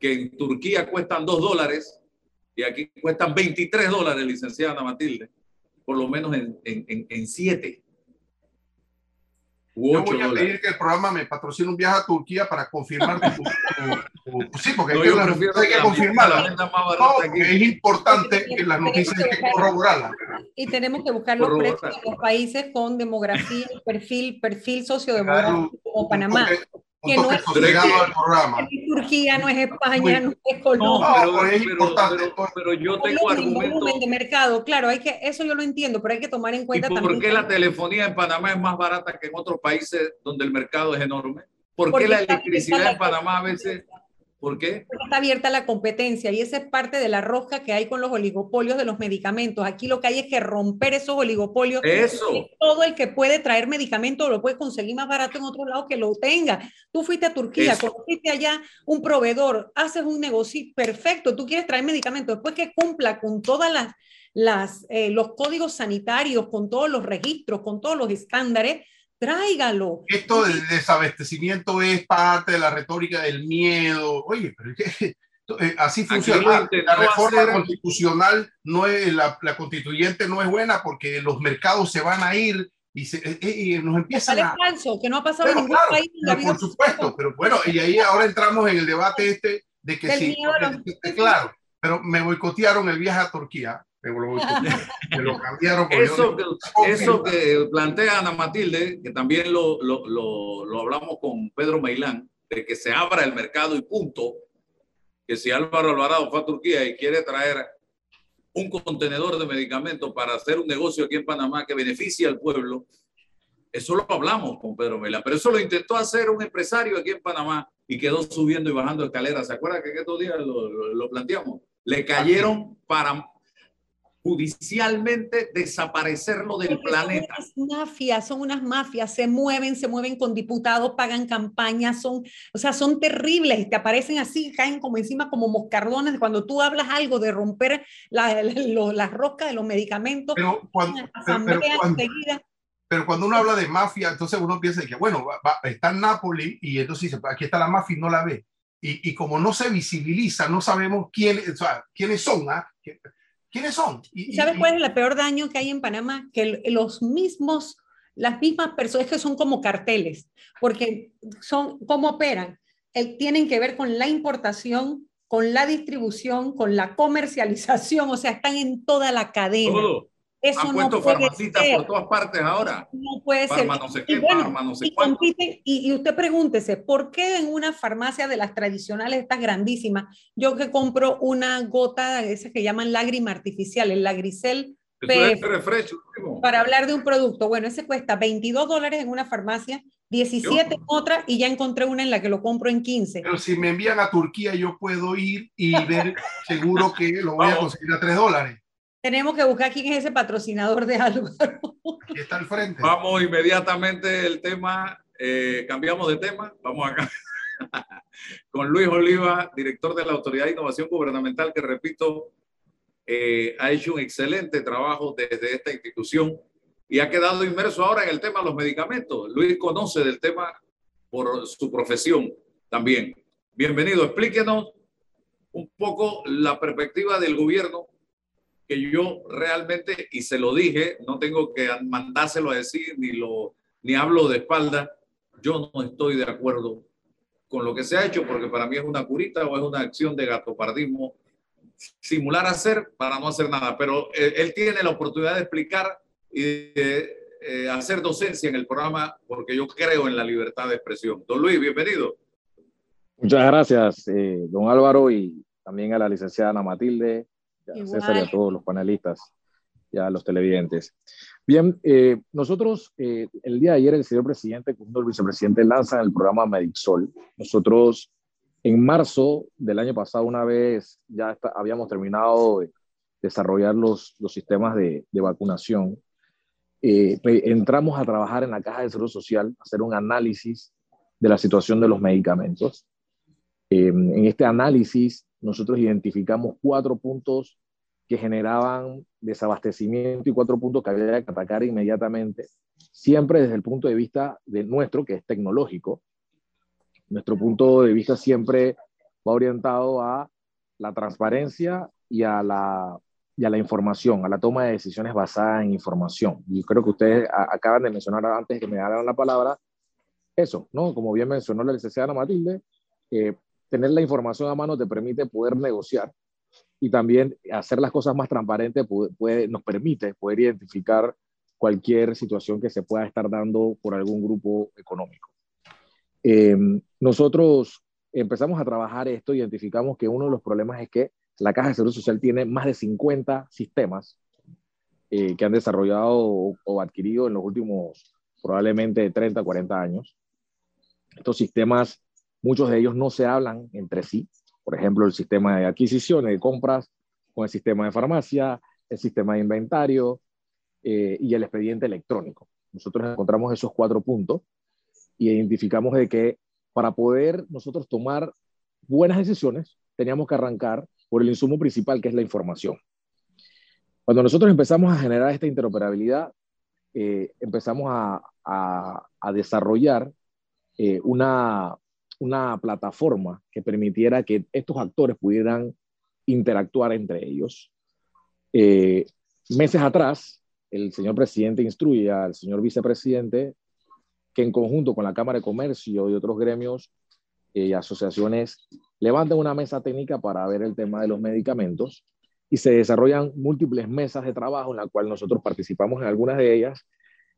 que en Turquía cuestan dos dólares y aquí cuestan 23 dólares, licenciada Ana Matilde, por lo menos en, en, en, siete. Yo voy a pedir que el programa me patrocine un viaje a Turquía para confirmar tu, sí, porque hay, que, confirmarla. es importante que las noticias hay que corroborarlas. Y tenemos que buscar los precios de los países con demografía, perfil, perfil sociodemográfico como Panamá. Que no es programa. Turquía, no es España, no es Colombia. No, pero, es importante. Pero, yo tengo argumentos. de mercado, claro, hay que, eso yo lo entiendo, pero hay que tomar en cuenta ¿Y por qué la telefonía en Panamá es más barata que en otros países donde el mercado es enorme? ¿Por qué la electricidad en Panamá a veces ¿Por qué? Porque está abierta la competencia y esa es parte de la rosca que hay con los oligopolios de los medicamentos. Aquí lo que hay es que romper esos oligopolios. Eso. Todo el que puede traer medicamentos lo puede conseguir más barato en otro lado que lo tenga. Tú fuiste a Turquía, conociste allá un proveedor, haces un negocio perfecto, tú quieres traer medicamentos, después que cumpla con todas las, las eh, los códigos sanitarios, con todos los registros, con todos los estándares, tráigalo. Esto del desabastecimiento es parte de la retórica del miedo. Oye, pero es eh, así funciona. La reforma constitucional no es, la, la, constituyente no es buena porque los mercados se van a ir y, se, eh, eh, y nos empiezan a... Falso, que no ha pasado en ningún país. por supuesto, pero bueno, y ahí ahora entramos en el debate este de que sí, claro, pero me boicotearon el viaje a Turquía lo, cambiaron. Eso, que, eso que plantea Ana Matilde, que también lo, lo, lo, lo, hablamos con Pedro Meilán, de que se abra el mercado y punto, que si Álvaro Alvarado fue a Turquía y quiere traer un contenedor de medicamentos para hacer un negocio aquí en Panamá que beneficie al pueblo, eso lo hablamos con Pedro Meilán, pero eso lo intentó hacer un empresario aquí en Panamá y quedó subiendo y bajando escaleras. ¿Se acuerda que estos días lo planteamos? Le cayeron para judicialmente desaparecerlo del planeta. Son unas mafias, son unas mafias, se mueven, se mueven con diputados, pagan campañas, son, o sea, son terribles, te aparecen así, caen como encima como moscardones cuando tú hablas algo de romper la, las roscas de los medicamentos. Pero cuando, pero, cuando, uno habla de mafia, entonces uno piensa que, bueno, está en Nápoles y entonces dice, aquí está la mafia y no la ve. Y, y como no se visibiliza, no sabemos quién, o sea, quiénes son. ¿ah? ¿Quiénes son? Y, ¿Sabes cuál es el peor daño que hay en Panamá? Que los mismos, las mismas personas que son como carteles, porque son, ¿cómo operan? El, tienen que ver con la importación, con la distribución, con la comercialización, o sea, están en toda la cadena. Todo. Eso Han puesto farmacitas por todas partes ahora. No puede ser. y, usted pregúntese, ¿por qué en una farmacia de las tradicionales, estas grandísimas, yo que compro una gota de esas que llaman lágrima artificial, el lagrisel para hablar de un producto, bueno, ese cuesta 22 dólares en una farmacia, 17 en otra y ya encontré una en la que lo compro en 15. Pero si me envían a Turquía, yo puedo ir y ver seguro que lo voy a conseguir a 3 dólares. Tenemos que buscar quién es ese patrocinador de algo. Aquí está al frente. Vamos inmediatamente el tema, eh, cambiamos de tema, vamos acá. Con Luis Oliva, director de la Autoridad de Innovación Gubernamental, que repito, eh, ha hecho un excelente trabajo desde esta institución y ha quedado inmerso ahora en el tema de los medicamentos. Luis conoce del tema por su profesión también. Bienvenido, explíquenos un poco la perspectiva del gobierno que yo realmente, y se lo dije, no tengo que mandárselo a decir, ni, lo, ni hablo de espalda, yo no estoy de acuerdo con lo que se ha hecho, porque para mí es una curita o es una acción de gatopardismo, simular hacer para no hacer nada, pero él, él tiene la oportunidad de explicar y de eh, hacer docencia en el programa, porque yo creo en la libertad de expresión. Don Luis, bienvenido. Muchas gracias, eh, don Álvaro, y también a la licenciada Ana Matilde, a César y a todos los panelistas y a los televidentes. Bien, eh, nosotros eh, el día de ayer el señor presidente junto al vicepresidente lanzan el programa Medixol. Nosotros en marzo del año pasado, una vez ya habíamos terminado de desarrollar los, los sistemas de, de vacunación, eh, entramos a trabajar en la Caja de Seguro Social, hacer un análisis de la situación de los medicamentos. en este análisis nosotros identificamos cuatro puntos que generaban desabastecimiento y cuatro puntos que había que atacar inmediatamente, siempre desde el punto de vista de nuestro, que es tecnológico. Nuestro punto de vista siempre va orientado a la transparencia y a la, y a la información, a la toma de decisiones basada en información. Y creo que ustedes acaban de mencionar antes que me hagan la palabra eso, ¿no? Como bien mencionó la licenciada Matilde, eh, tener la información a mano te permite poder negociar y también hacer las cosas más transparentes nos permite poder identificar cualquier situación que se pueda estar dando por algún grupo económico. Eh, nosotros empezamos a trabajar esto, identificamos que uno de los problemas es que la Caja de Seguro Social tiene más de 50 sistemas eh, que han desarrollado o, o, adquirido en los últimos probablemente 30, 40 años. Estos sistemas Muchos de ellos no se hablan entre sí. Por ejemplo, el sistema de adquisiciones, de compras, con el sistema de farmacia, el sistema de inventario eh, y el expediente electrónico. Nosotros encontramos esos cuatro puntos y identificamos de que para poder nosotros tomar buenas decisiones, teníamos que arrancar por el insumo principal, que es la información. Cuando nosotros empezamos a generar esta interoperabilidad, eh, empezamos a, a, desarrollar eh, una, una plataforma que permitiera que estos actores pudieran interactuar entre ellos. Eh, meses atrás, el señor presidente instruye al señor vicepresidente que en conjunto con la Cámara de Comercio y otros gremios eh, y asociaciones levanten una mesa técnica para ver el tema de los medicamentos y se desarrollan múltiples mesas de trabajo en la cual nosotros participamos en algunas de ellas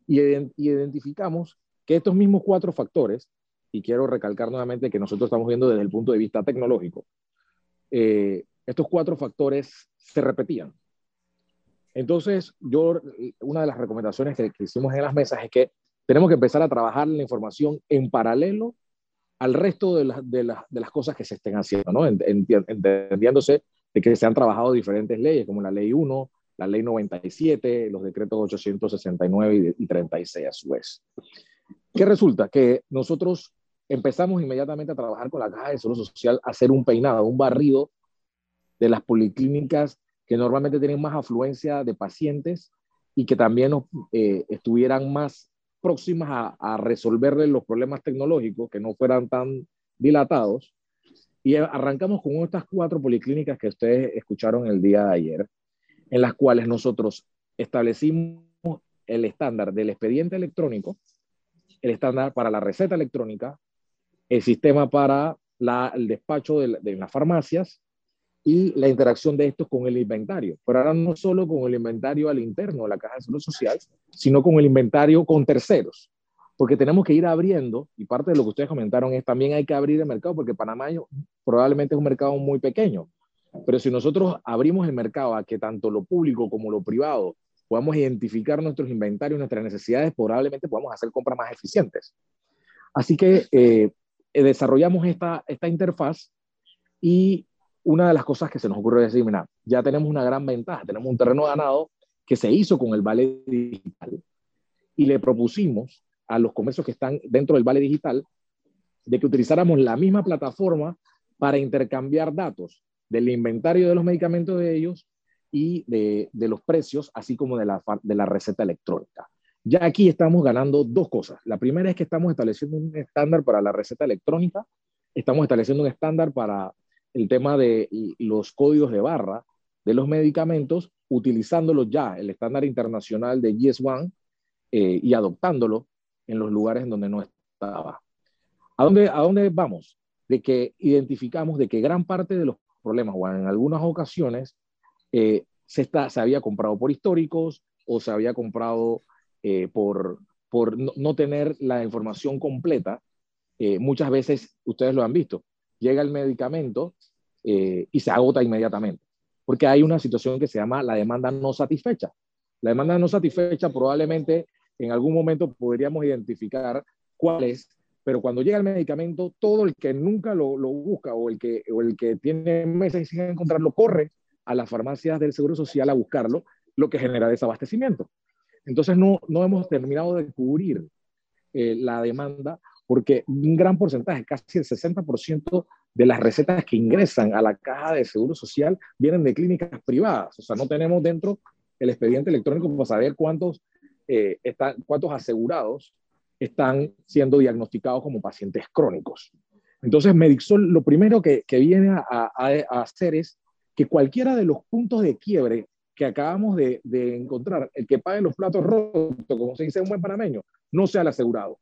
y identificamos que estos mismos cuatro factores y quiero recalcar nuevamente que nosotros estamos viendo desde el punto de vista tecnológico, eh, estos cuatro factores se repetían. Entonces, yo, una de las recomendaciones que, hicimos en las mesas es que tenemos que empezar a trabajar la información en paralelo al resto de, de, de las cosas que se estén haciendo, ¿no? Entendiéndose de que se han trabajado diferentes leyes, como la ley 1, la ley 97, los decretos 869 y 36 a su vez. ¿Qué resulta? Que nosotros empezamos inmediatamente a trabajar con la Caja de Seguro Social, a hacer un peinado, un barrido de las policlínicas que normalmente tienen más afluencia de pacientes y que también eh, estuvieran más próximas a, a resolverle los problemas tecnológicos, que no fueran tan dilatados. Y arrancamos con estas cuatro policlínicas que ustedes escucharon el día de ayer, en las cuales nosotros establecimos el estándar del expediente electrónico, el estándar para la receta electrónica, el sistema para el despacho de, de, las farmacias y la interacción de estos con el inventario. Pero ahora no solo con el inventario al interno de la Caja de Salud Social, sino con el inventario con terceros. Porque tenemos que ir abriendo, y parte de lo que ustedes comentaron es también hay que abrir el mercado, porque Panamá probablemente es un mercado muy pequeño. Pero si nosotros abrimos el mercado a que tanto lo público como lo privado podamos identificar nuestros inventarios, nuestras necesidades, probablemente podamos hacer compras más eficientes. Así que eh, eh, desarrollamos esta, esta interfaz y una de las cosas que se nos ocurre es decir, mira, ya tenemos una gran ventaja, tenemos un terreno ganado que se hizo con el Vale Digital y le propusimos a los comercios que están dentro del Vale Digital de que utilizáramos la misma plataforma para intercambiar datos del inventario de los medicamentos de ellos y de, de los precios, así como de la, de la receta electrónica. Ya aquí estamos ganando dos cosas. La primera es que estamos estableciendo un estándar para la receta electrónica, estamos estableciendo un estándar para el tema de los códigos de barra de los medicamentos, utilizándolo ya, el estándar internacional de GS1 eh, y adoptándolo en los lugares en donde no estaba. ¿A dónde, ¿A dónde vamos? De que identificamos de que gran parte de los problemas, o en algunas ocasiones, eh, se, está, se había comprado por históricos o se había comprado eh, por, por no, tener la información completa. muchas veces, ustedes lo han visto, llega el medicamento eh, y se agota inmediatamente, porque hay una situación que se llama la demanda no satisfecha. La demanda no satisfecha probablemente en algún momento podríamos identificar cuál es, pero cuando llega el medicamento, todo el que nunca lo, lo busca o el, que, o el que tiene meses sin encontrarlo corre a las farmacias del Seguro Social a buscarlo, lo que genera desabastecimiento. Entonces no, no hemos terminado de cubrir eh, la demanda porque un gran porcentaje, casi el 60% de las recetas que ingresan a la caja de seguro social vienen de clínicas privadas. O sea, no tenemos dentro el expediente electrónico para saber cuántos, eh, están, cuántos asegurados están siendo diagnosticados como pacientes crónicos. Entonces, Medixol lo primero que, que viene a, a, hacer es que cualquiera de los puntos de quiebre que acabamos de, de, encontrar, el que pague los platos rotos, como se dice un buen panameño, no sea el asegurado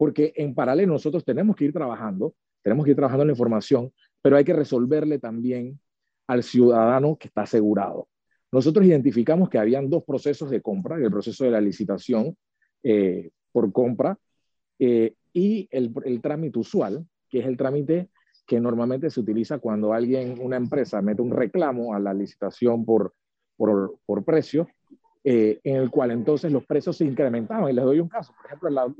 porque en paralelo nosotros tenemos que ir trabajando, tenemos que ir trabajando en la información, pero hay que resolverle también al ciudadano que está asegurado. Nosotros identificamos que habían dos procesos de compra, el proceso de la licitación eh, por compra eh, y el, el trámite usual, que es el trámite que normalmente se utiliza cuando alguien, una empresa, mete un reclamo a la licitación por, por, por precio eh, en el cual entonces los precios se incrementaban. Y les doy un caso, por ejemplo, la,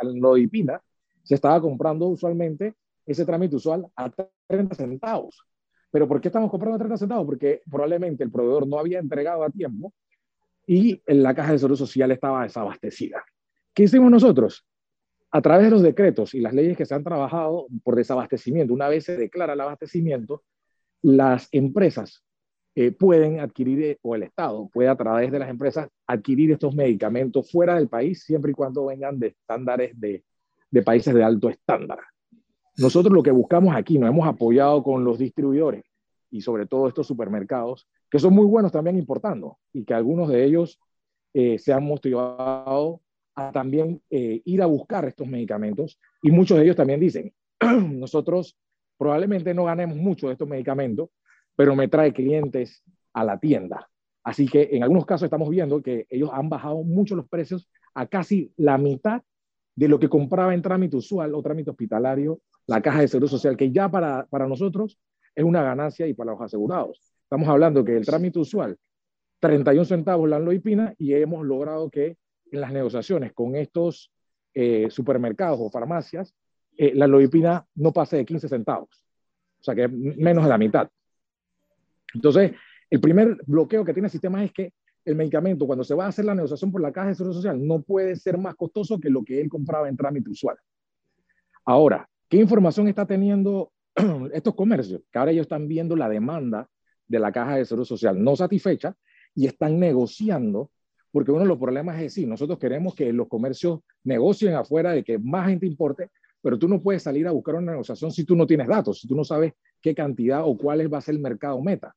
Lodipina se estaba comprando usualmente ese trámite usual a 30 centavos. ¿Pero por qué estamos comprando a 30 centavos? Porque probablemente el proveedor no había entregado a tiempo y la caja de seguro social estaba desabastecida. ¿Qué hicimos nosotros? A través de los decretos y las leyes que se han trabajado por desabastecimiento, una vez se declara el abastecimiento, las empresas eh, pueden adquirir, eh, o el Estado puede a través de las empresas adquirir estos medicamentos fuera del país, siempre y cuando vengan de estándares de, de países de alto estándar. Nosotros lo que buscamos aquí, nos hemos apoyado con los distribuidores y sobre todo estos supermercados, que son muy buenos también importando y que algunos de ellos eh, se han motivado a también ir a buscar estos medicamentos y muchos de ellos también dicen, nosotros probablemente no ganemos mucho de estos medicamentos, pero me trae clientes a la tienda. Así que en algunos casos estamos viendo que ellos han bajado mucho los precios a casi la mitad de lo que compraba en trámite usual o trámite hospitalario la caja de seguro social, que ya para, para nosotros es una ganancia y para los asegurados. Estamos hablando que el trámite usual, 31 centavos la loipina y hemos logrado que en las negociaciones con estos eh, supermercados o farmacias, eh, la loipina no pase de 15 centavos, o sea que menos de la mitad. Entonces, El primer bloqueo que tiene el sistema es que el medicamento, cuando se va a hacer la negociación por la caja de seguro social, no puede ser más costoso que lo que él compraba en trámite usual. Ahora, ¿qué información está teniendo estos comercios? Que ahora ellos están viendo la demanda de la caja de seguro social no satisfecha y están negociando, porque uno de los problemas es decir, nosotros queremos que los comercios negocien afuera de que más gente importe, pero tú no puedes salir a buscar una negociación si tú no tienes datos, si tú no sabes qué cantidad o cuál va a ser el mercado meta.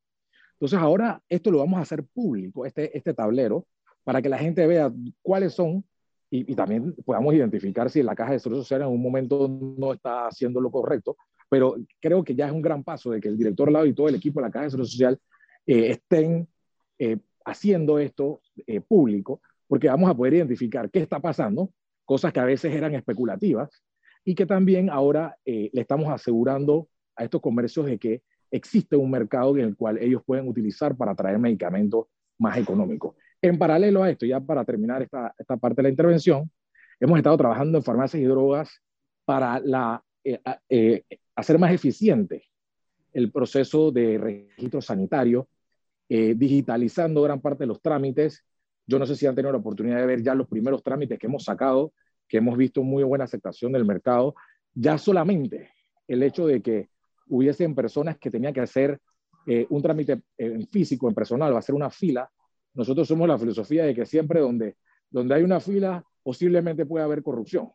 Entonces ahora esto lo vamos a hacer público, este, este tablero, para que la gente vea cuáles son y, también podamos identificar si la caja de seguro social en un momento no está haciendo lo correcto. Pero creo que ya es un gran paso de que el director lado y todo el equipo de la caja de seguro social eh, estén eh, haciendo esto eh, público, porque vamos a poder identificar qué está pasando, cosas que a veces eran especulativas, y que también ahora le estamos asegurando a estos comercios de que existe un mercado en el cual ellos pueden utilizar para traer medicamentos más económicos. En paralelo a esto, ya para terminar esta, esta parte de la intervención, hemos estado trabajando en farmacias y drogas para la, eh, eh, hacer más eficiente el proceso de registro sanitario, eh, digitalizando gran parte de los trámites. Yo no sé si han tenido la oportunidad de ver ya los primeros trámites que hemos sacado, que hemos visto muy buena aceptación del mercado. Ya solamente el hecho de que hubiesen personas que tenían que hacer eh, un trámite en físico, en personal, va a ser una fila. Nosotros somos la filosofía de que siempre donde, donde hay una fila, posiblemente puede haber corrupción.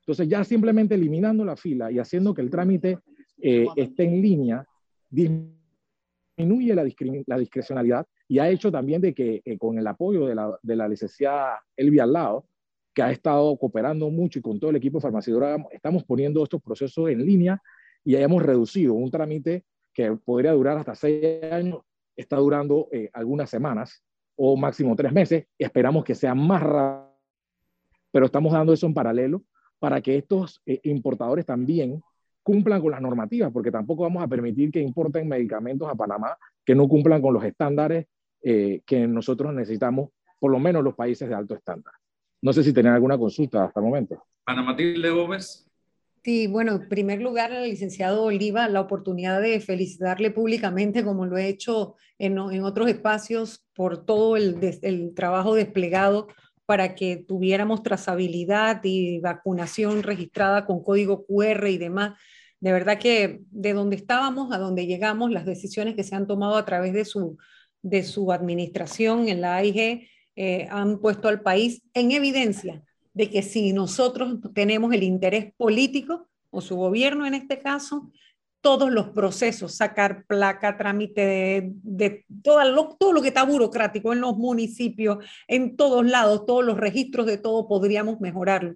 Entonces, ya simplemente eliminando la fila y haciendo que el trámite eh, esté en línea, disminuye la, discrecionalidad y ha hecho también de que eh, con el apoyo de la, de la licenciada Elvia al lado, que ha estado cooperando mucho y con todo el equipo de estamos poniendo estos procesos en línea y hayamos reducido un trámite que podría durar hasta seis años, está durando eh, algunas semanas o máximo tres meses. Esperamos que sea más rápido, pero estamos dando eso en paralelo para que estos eh, importadores también cumplan con las normativas, porque tampoco vamos a permitir que importen medicamentos a Panamá que no cumplan con los estándares eh, que nosotros necesitamos, por lo menos los países de alto estándar. No sé si tienen alguna consulta hasta el momento. Ana Matilde Gómez. Sí, bueno, en primer lugar, al licenciado Oliva, la oportunidad de felicitarle públicamente, como lo he hecho en, otros espacios, por todo el, el, trabajo desplegado para que tuviéramos trazabilidad y vacunación registrada con código QR y demás. De verdad que de donde estábamos a donde llegamos, las decisiones que se han tomado a través de su, de su administración en la AIG eh, han puesto al país en evidencia de que si nosotros tenemos el interés político, o su gobierno en este caso, todos los procesos, sacar placa, trámite de, todo, lo, todo lo que está burocrático en los municipios, en todos lados, todos los registros de todo, podríamos mejorarlo.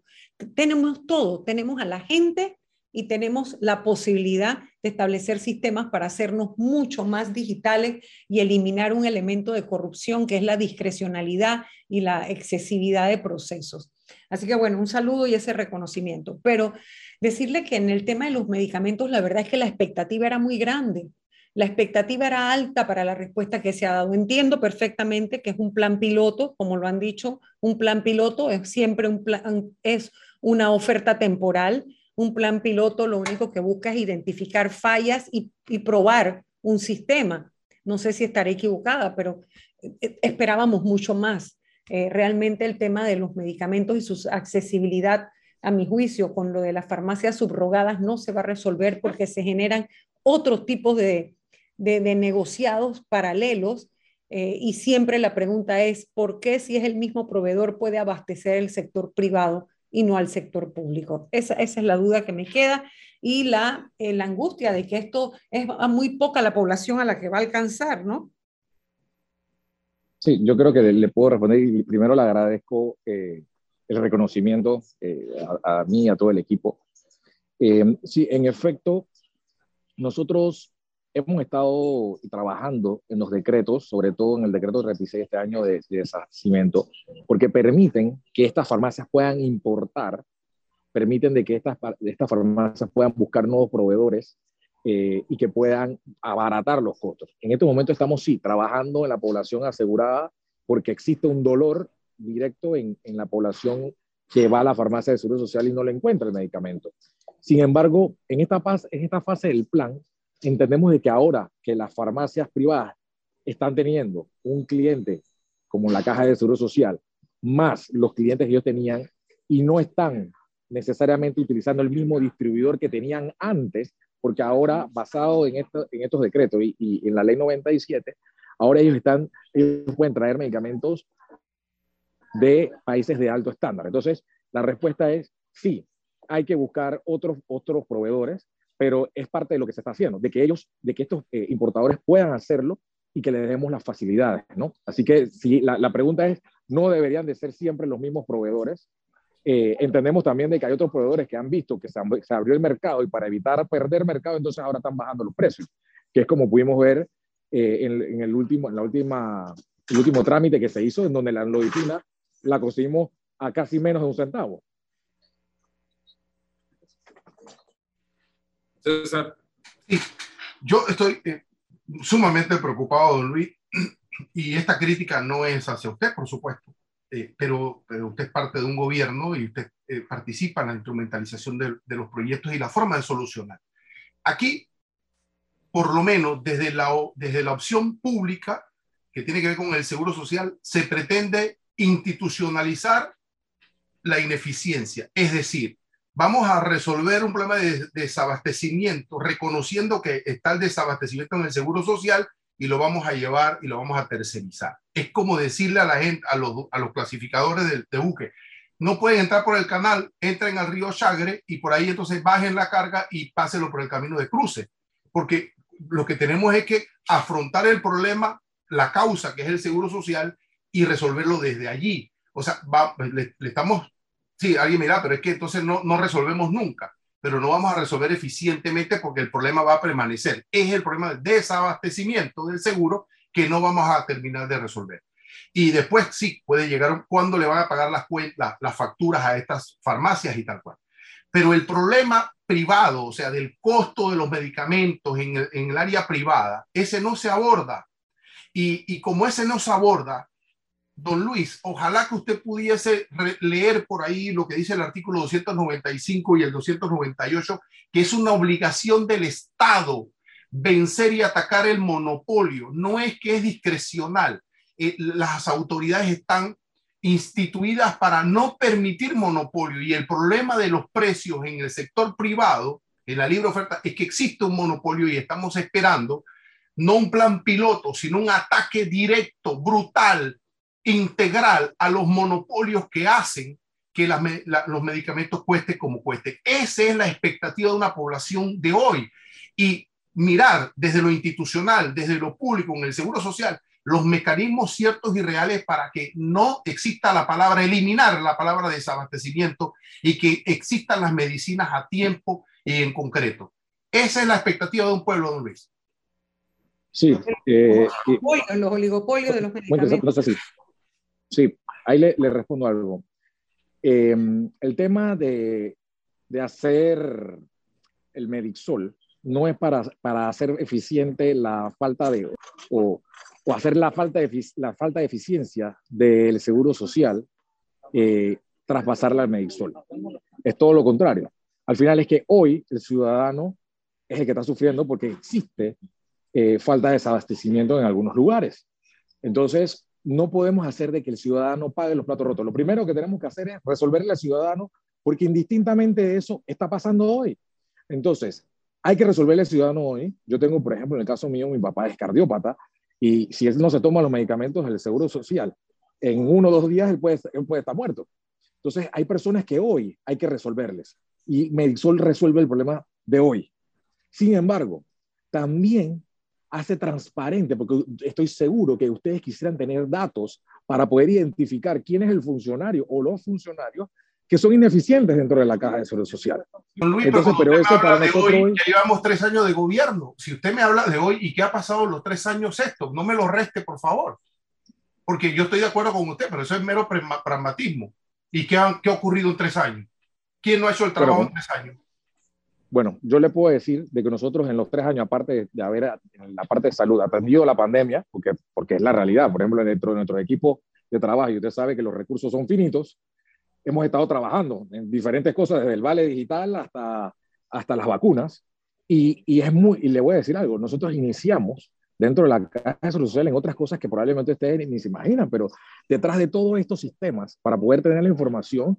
Tenemos todo, tenemos a la gente y tenemos la posibilidad de establecer sistemas para hacernos mucho más digitales y eliminar un elemento de corrupción que es la discrecionalidad y la excesividad de procesos. Así que bueno, un saludo y ese reconocimiento. Pero decirle que en el tema de los medicamentos, la verdad es que la expectativa era muy grande. La expectativa era alta para la respuesta que se ha dado. Entiendo perfectamente que es un plan piloto, como lo han dicho, un plan piloto es siempre un plan, es una oferta temporal. Un plan piloto lo único que busca es identificar fallas y, y probar un sistema. No sé si estaré equivocada, pero eh, esperábamos mucho más. Eh, realmente el tema de los medicamentos y su accesibilidad, a mi juicio, con lo de las farmacias subrogadas no se va a resolver porque se generan otros tipos de, negociados paralelos eh, y siempre la pregunta es, ¿por qué si es el mismo proveedor puede abastecer el sector privado y no al sector público? Esa, es la duda que me queda y la, eh, la angustia de que esto es a muy poca la población a la que va a alcanzar, ¿no? Sí, yo creo que le, puedo responder y primero le agradezco eh, el reconocimiento eh, a, mí y a todo el equipo. Sí, en efecto, nosotros hemos estado trabajando en los decretos, sobre todo en el decreto 36 este año de, de desabastecimiento, porque permiten que estas farmacias puedan importar, permiten de que estas, estas farmacias puedan buscar nuevos proveedores eh, y que puedan abaratar los costos. En este momento estamos, sí, trabajando en la población asegurada porque existe un dolor directo en, en la población que va a la farmacia de seguro social y no le encuentra el medicamento. Sin embargo, en esta, en esta fase del plan, entendemos de que ahora que las farmacias privadas están teniendo un cliente como la caja de seguro social, más los clientes que ellos tenían, y no están necesariamente utilizando el mismo distribuidor que tenían antes, porque ahora, basado en, esto, en estos decretos y, y, en la ley 97, ahora ellos, están, ellos pueden traer medicamentos de países de alto estándar. Entonces, la respuesta es sí, hay que buscar otros, otros proveedores, pero es parte de lo que se está haciendo, de que ellos, de que estos eh, importadores puedan hacerlo y que les demos las facilidades, ¿no? Así que si la, pregunta es, no deberían de ser siempre los mismos proveedores. Eh, entendemos también de que hay otros proveedores que han visto que se, abrió el mercado y para evitar perder mercado, entonces ahora están bajando los precios, que es como pudimos ver eh, en, el último, en la última, último trámite que se hizo, en donde la anlodipina la conseguimos a casi menos de un centavo. César. Sí, yo estoy eh, sumamente preocupado, don Luis, y esta crítica no es hacia usted, por supuesto, eh, pero, usted es parte de un gobierno y usted eh, participa en la instrumentalización de, de, los proyectos y la forma de solucionar. Aquí, por lo menos desde la, desde la opción pública, que tiene que ver con el seguro social, se pretende institucionalizar la ineficiencia. Es decir, vamos a resolver un problema de desabastecimiento, reconociendo que está el desabastecimiento en el seguro social y lo vamos a llevar y lo vamos a tercerizar. Es como decirle a la gente, a los, a los clasificadores de, de buque, no pueden entrar por el canal, entren al río Chagre y por ahí entonces bajen la carga y pásenlo por el camino de cruce. Porque lo que tenemos es que afrontar el problema, la causa, que es el seguro social, y resolverlo desde allí. O sea, le, estamos, sí, alguien mira, pero es que entonces no, no resolvemos nunca, pero no vamos a resolver eficientemente porque el problema va a permanecer. Es el problema del desabastecimiento del seguro que no vamos a terminar de resolver. Y después sí, puede llegar cuando le van a pagar las, cuentas, las facturas a estas farmacias y tal cual. Pero el problema privado, o sea, del costo de los medicamentos en el, en el área privada, ese no se aborda. Y, y como ese no se aborda, Don Luis, ojalá que usted pudiese leer por ahí lo que dice el artículo 295 y el 298, que es una obligación del Estado vencer y atacar el monopolio. No es que es discrecional. Eh, las autoridades están instituidas para no permitir monopolio y el problema de los precios en el sector privado, en la libre oferta, es que existe un monopolio y estamos esperando no un plan piloto, sino un ataque directo, brutal, integral a los monopolios que hacen que la, la, los medicamentos cuesten como cuesten. Esa es la expectativa de una población de hoy. Y mirar desde lo institucional, desde lo público, en el seguro social, los mecanismos ciertos y reales para que no exista la palabra, eliminar la palabra desabastecimiento y que existan las medicinas a tiempo y en concreto. Esa es la expectativa de un pueblo, don Luis. Sí. Eh, los oligopolios de los medicamentos. Sí, ahí le, respondo algo. Eh, el tema de, de, hacer el Medixol no es para, para hacer eficiente la falta de, o, o hacer la falta, de, la falta de eficiencia del seguro social, eh, traspasarla al Medixol. Es todo lo contrario. Al final es que hoy el ciudadano es el que está sufriendo porque existe eh, falta de desabastecimiento en algunos lugares. Entonces, no podemos hacer de que el ciudadano pague los platos rotos. Lo primero que tenemos que hacer es resolverle al ciudadano, porque indistintamente eso está pasando hoy. Entonces, hay que resolverle al ciudadano hoy. Yo tengo, por ejemplo, en el caso mío, mi papá es cardiópata y si él no se toma los medicamentos del Seguro Social, en uno o dos días él puede, él puede estar muerto. Entonces, hay personas que hoy hay que resolverles y Medixol resuelve el problema de hoy. Sin embargo, también hace transparente, porque estoy seguro que ustedes quisieran tener datos para poder identificar quién es el funcionario o los funcionarios que son ineficientes dentro de la caja de seguro social. Luis, Entonces, pero, pero eso para nosotros hoy, ya llevamos tres años de gobierno. Si usted me habla de hoy y qué ha pasado los tres años estos, no me lo reste, por favor. Porque yo estoy de acuerdo con usted, pero eso es mero pragmatismo. ¿Y qué ha, qué ha ocurrido en tres años? ¿Quién no ha hecho el trabajo pero, en tres años? Bueno, yo le puedo decir de que nosotros en los tres años, aparte de haber en la parte de salud atendido la pandemia, porque, porque es la realidad, por ejemplo, dentro de nuestro equipo de trabajo, y usted sabe que los recursos son finitos, hemos estado trabajando en diferentes cosas, desde el vale digital hasta, hasta las vacunas, y, y es muy, y le voy a decir algo, nosotros iniciamos dentro de la caja social en otras cosas que probablemente ustedes ni, se imaginan, pero detrás de todos estos sistemas, para poder tener la información,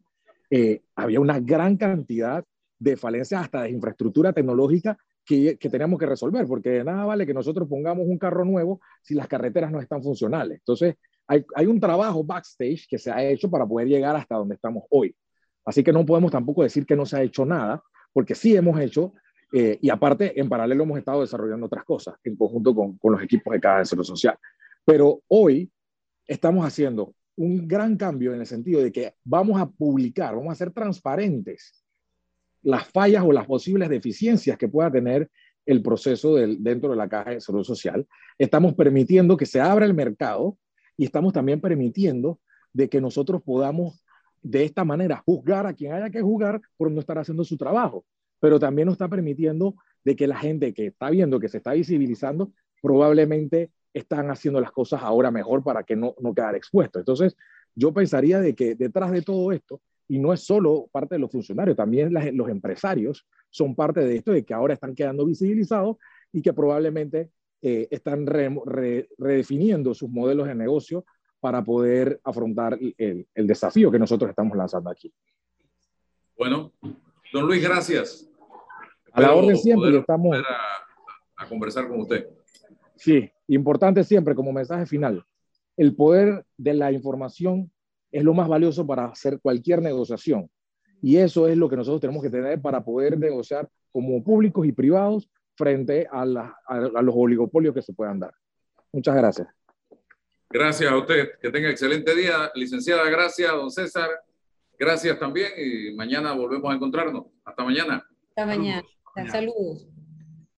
eh, había una gran cantidad de falencias hasta de infraestructura tecnológica que, que teníamos que resolver, porque de nada vale que nosotros pongamos un carro nuevo si las carreteras no están funcionales. Entonces, hay, hay un trabajo backstage que se ha hecho para poder llegar hasta donde estamos hoy. Así que no podemos tampoco decir que no se ha hecho nada, porque sí hemos hecho eh, y aparte, en paralelo hemos estado desarrollando otras cosas en conjunto con, con los equipos de cada desarrollo social. Pero hoy estamos haciendo un gran cambio en el sentido de que vamos a publicar, vamos a hacer transparentes las fallas o las posibles deficiencias que pueda tener el proceso del, dentro de la caja de desarrollo social. Estamos permitiendo que se abra el mercado y estamos también permitiendo de que nosotros podamos de esta manera juzgar a quien haya que juzgar por no estar haciendo su trabajo pero también nos está permitiendo de que la gente que está viendo, que se está visibilizando, probablemente están haciendo las cosas ahora mejor para que no, no quedar expuesto. Entonces, yo pensaría de que detrás de todo esto, y no es solo parte de los funcionarios, también los empresarios son parte de esto, de que ahora están quedando visibilizados y que probablemente eh, están redefiniendo sus modelos de negocio para poder afrontar el, el desafío que nosotros estamos lanzando aquí. Bueno, don Luis, gracias. A la orden siempre estamos. A, conversar con usted. Sí, importante siempre como mensaje final. El poder de la información es lo más valioso para hacer cualquier negociación. Y eso es lo que nosotros tenemos que tener para poder negociar como públicos y privados frente a, a los oligopolios que se puedan dar. Muchas gracias. Gracias a usted. Que tenga excelente día. Licenciada, gracias, don César. Gracias también y mañana volvemos a encontrarnos. Hasta mañana. Hasta mañana. Saludos.